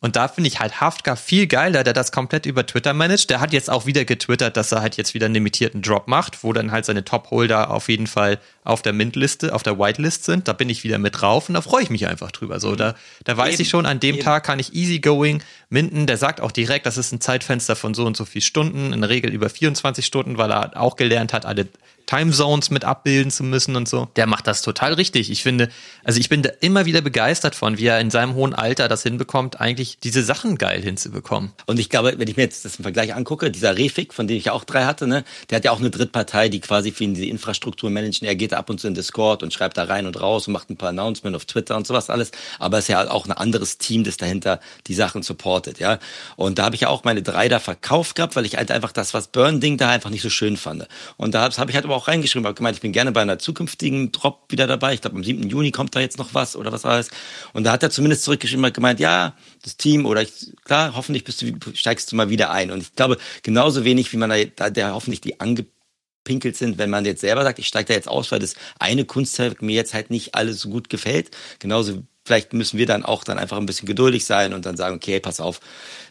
Und da finde ich halt Haftka viel geiler, der das komplett über Twitter managt. Der hat jetzt auch wieder getwittert, dass er halt jetzt wieder einen limitierten Drop macht, wo dann halt seine Top-Holder auf jeden Fall auf der Mint-Liste, auf der Whitelist sind. Da bin ich wieder mit drauf und da freue ich mich einfach drüber. So, da, da weiß Eben. ich schon, an dem Eben. Tag kann ich easygoing minden. Der sagt auch direkt, das ist ein Zeitfenster von so und so viel Stunden, in der Regel über 24 Stunden, weil er auch gelernt hat, alle Timezones mit abbilden zu müssen und so. Der macht das total richtig. Ich finde, also ich bin da immer wieder begeistert von, wie er in seinem hohen Alter das hinbekommt, eigentlich diese Sachen geil hinzubekommen. Und ich glaube, wenn ich mir jetzt das im Vergleich angucke, dieser Refik, von dem ich ja auch drei hatte, ne, der hat ja auch eine Drittpartei, die quasi für ihn diese Infrastruktur managen. Er geht ab und zu in Discord und schreibt da rein und raus und macht ein paar Announcements auf Twitter und sowas alles. Aber es ist ja auch ein anderes Team, das dahinter die Sachen supportet, ja. Und da habe ich ja auch meine drei da verkauft gehabt, weil ich halt einfach das, was Burn-Ding da einfach nicht so schön fand. Und da habe ich halt aber auch reingeschrieben, habe gemeint, ich bin gerne bei einer zukünftigen Drop wieder dabei. Ich glaube, am 7. Juni kommt da jetzt noch was oder was alles. Und da hat er zumindest zurückgeschrieben, hat gemeint, ja, das Team oder ich, klar, hoffentlich bist du, steigst du mal wieder ein. Und ich glaube, genauso wenig, wie man da, der hoffentlich die angepinkelt sind, wenn man jetzt selber sagt, ich steige da jetzt aus, weil das eine Kunstwerk mir jetzt halt nicht alles so gut gefällt. Genauso vielleicht müssen wir dann auch dann einfach ein bisschen geduldig sein und dann sagen, okay, pass auf,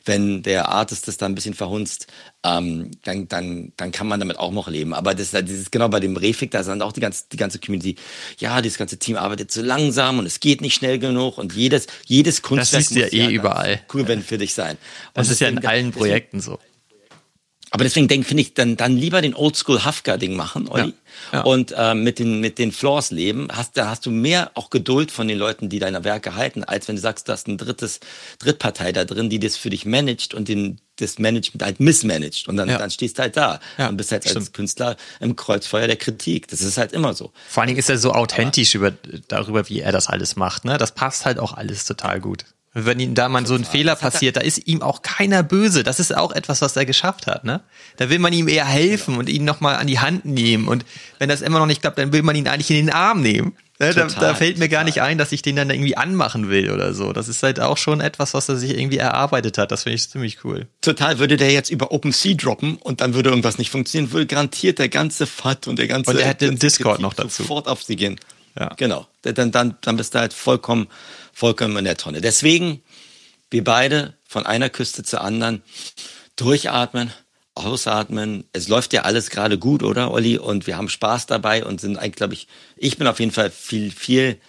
wenn der Artist das dann ein bisschen verhunzt, ähm, dann, dann, dann kann man damit auch noch leben. Aber das, das ist genau bei dem Refik, da sind auch die ganze, die ganze Community, ja, dieses ganze Team arbeitet zu langsam und es geht nicht schnell genug und jedes, jedes Kunstwerk das ist ja eh überall. cool wenn für dich sein. Und das ist ja in allen Projekten so. Aber deswegen denke finde ich, dann, dann lieber den Oldschool Hafka-Ding machen, Olli. Ja. Ja. Und äh, mit, den, mit den Floors leben. Hast, da hast du mehr auch Geduld von den Leuten, die deine Werke halten, als wenn du sagst, du hast ein drittes Drittpartei da drin, die das für dich managt und den, das Management halt missmanagt. Und dann, ja. dann stehst du halt da ja, und bist halt stimmt. als Künstler im Kreuzfeuer der Kritik. Das ist halt immer so. Vor allen Dingen ist er so authentisch über, darüber, wie er das alles macht. Ne? Das passt halt auch alles total gut. Wenn ihm da mal so ein Fehler passiert, da ist ihm auch keiner böse. Das ist auch etwas, was er geschafft hat. Ne? Da will man ihm eher helfen genau. und ihn nochmal an die Hand nehmen. Und wenn das immer noch nicht klappt, dann will man ihn eigentlich in den Arm nehmen. Ne? Total, da, da, fällt mir total. gar nicht ein, dass ich den dann irgendwie anmachen will oder so. Das ist halt auch schon etwas, was er sich irgendwie erarbeitet hat. Das finde ich ziemlich cool. Total. Würde der jetzt über OpenSea droppen und dann würde irgendwas nicht funktionieren, würde garantiert der ganze FAT und der ganze... Und er hätte den Discord noch dazu. Sofort auf sie gehen. Ja. Genau. Dann, dann, dann bist du halt vollkommen vollkommen in der Tonne. Deswegen, wir beide von einer Küste zur anderen durchatmen, ausatmen. Es läuft ja alles gerade gut, oder, Olli? Und wir haben Spaß dabei und sind eigentlich, glaube ich, ich bin auf jeden Fall viel, viel,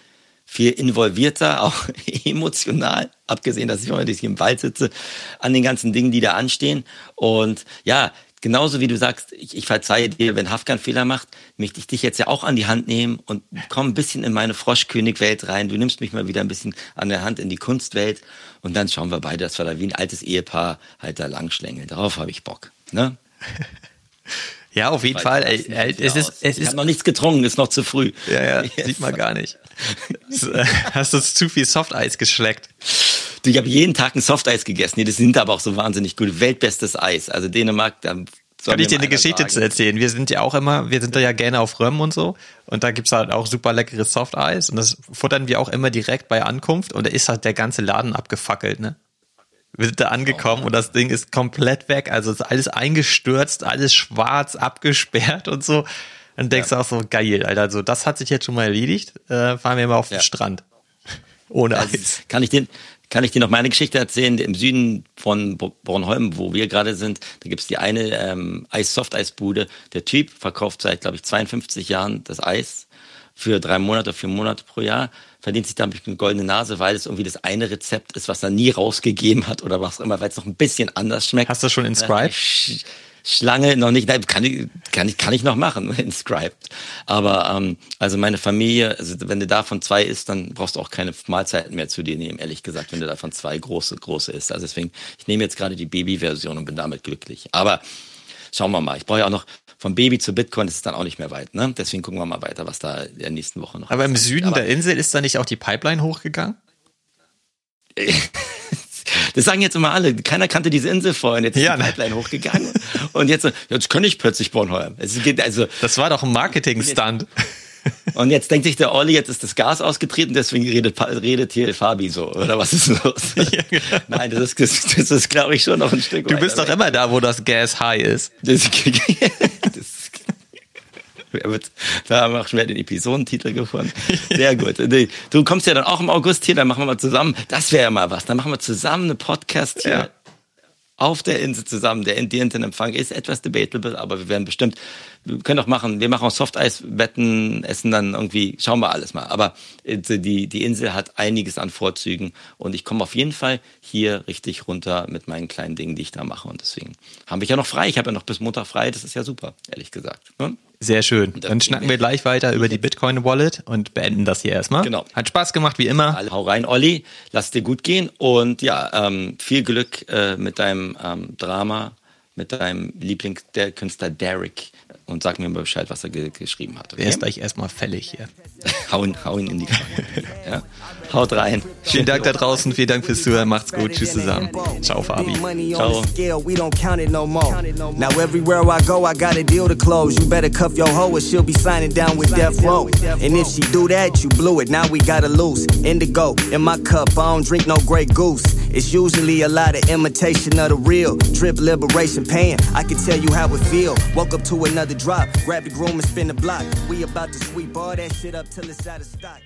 viel involvierter, auch emotional, abgesehen, dass ich immer hier im Wald sitze, an den ganzen Dingen, die da anstehen. Und ja, genauso wie du sagst, ich, ich verzeihe dir, wenn Hafkan Fehler macht, möchte ich dich jetzt ja auch an die Hand nehmen und komm ein bisschen in meine Froschkönig-Welt rein. Du nimmst mich mal wieder ein bisschen an der Hand in die Kunstwelt und dann schauen wir beide, dass wir da wie ein altes Ehepaar halt da langschlängeln. Darauf habe ich Bock. Ne? Ja, auf jeden Fall. Ey, ey, es ist, es ich habe noch nichts getrunken, ist noch zu früh. Ja, ja, yes. sieht man gar nicht. Hast du zu viel Softeis geschleckt? Du, ich habe jeden Tag ein Softeis gegessen. Nee, das sind aber auch so wahnsinnig gut. Weltbestes Eis. Also Dänemark, da kann ich dir eine Geschichte sagen. zu erzählen? Wir sind ja auch immer, wir sind da ja gerne auf Röm und so. Und da gibt's halt auch super leckeres Softeis. Und das futtern wir auch immer direkt bei Ankunft. Und da ist halt der ganze Laden abgefackelt, ne? Wir sind da angekommen oh. und das Ding ist komplett weg. Also ist alles eingestürzt, alles schwarz, abgesperrt und so. Dann denkst ja. du auch so, geil, Alter. Also das hat sich jetzt schon mal erledigt. Äh, fahren wir mal auf ja. den Strand. Ohne Eis. Kann ich den, kann ich dir noch meine Geschichte erzählen. Im Süden von Bornholm, wo wir gerade sind, da gibt's die eine ähm, Eis-Soft-Eisbude. Der Typ verkauft seit, glaube ich, 52 Jahren das Eis für drei Monate, vier Monate pro Jahr, verdient sich damit eine goldene Nase, weil es irgendwie das eine Rezept ist, was er nie rausgegeben hat oder was auch immer, weil es noch ein bisschen anders schmeckt. Hast du schon inscribed? Schlange noch nicht, nein, kann ich, kann ich, kann ich noch machen, inscribed. Aber ähm, also meine Familie, also wenn du davon zwei isst, dann brauchst du auch keine Mahlzeiten mehr zu dir nehmen, ehrlich gesagt, wenn du davon zwei große, große isst. Also deswegen, ich nehme jetzt gerade die Baby-Version und bin damit glücklich. Aber schauen wir mal. Ich brauche ja auch noch vom Baby zu Bitcoin ist es dann auch nicht mehr weit. Ne? Deswegen gucken wir mal weiter, was da in der nächsten Woche noch Aber im Süden Aber der Insel ist da nicht auch die Pipeline hochgegangen? Das sagen jetzt immer alle. Keiner kannte diese Insel vorher. Jetzt ist ja, die ne? Pipeline hochgegangen. und jetzt, jetzt kann ich plötzlich Bornholm. Es geht also. Das war doch ein Marketing-Stunt. Und jetzt denkt sich der Olli, jetzt ist das Gas ausgetreten, deswegen redet, redet hier Fabi so. Oder was ist los? Ja, genau. Nein, das ist, das, das ist glaube ich, schon noch ein Stück Du bist doch weg. immer da, wo das Gas high ist. Das, das da haben wir auch wieder den Episodentitel gefunden. Sehr gut. Du kommst ja dann auch im August hier, dann machen wir mal zusammen, das wäre ja mal was, dann machen wir zusammen eine Podcast hier. Ja. Auf der Insel zusammen. Der Indientenempfang ist etwas debatable, aber wir werden bestimmt, wir können doch machen, wir machen auch Softeis-Wetten, essen dann irgendwie, schauen wir alles mal. Aber äh, die, die Insel hat einiges an Vorzügen und ich komme auf jeden Fall hier richtig runter mit meinen kleinen Dingen, die ich da mache. Und deswegen haben wir ja noch frei. Ich habe ja noch bis Montag frei, das ist ja super, ehrlich gesagt. Hm? Sehr schön. Dann schnacken wir gleich weiter über die Bitcoin Wallet und beenden das hier erstmal. Genau. Hat Spaß gemacht, wie immer. Alle, hau rein, Olli. Lass dir gut gehen und ja, ähm, viel Glück äh, mit deinem ähm, Drama, mit deinem Lieblings der Künstler Derek und sag mir mal Bescheid, was er ge geschrieben hat. Okay? Er ist gleich erstmal fällig hier. hau, ihn, hau ihn in die Pfanne. ja? Haut rein. Vielen Dank da draußen, vielen Dank fürs Zuhören, macht's gut, tschüss zusammen. Ciao, Fabi. Ciao. Now everywhere I go, I got a deal to close. You better cuff your hoe or she'll be signing down with Death Row. And if she do that, you blew it. Now we gotta lose. Indigo in my cup, I don't drink no Grey Goose. It's usually a lot of imitation of the real. Drip liberation pain. I can tell you how it feel. Woke up to another drop. Grab the groom and spin the block. We about to sweep all that shit up till it's out of stock.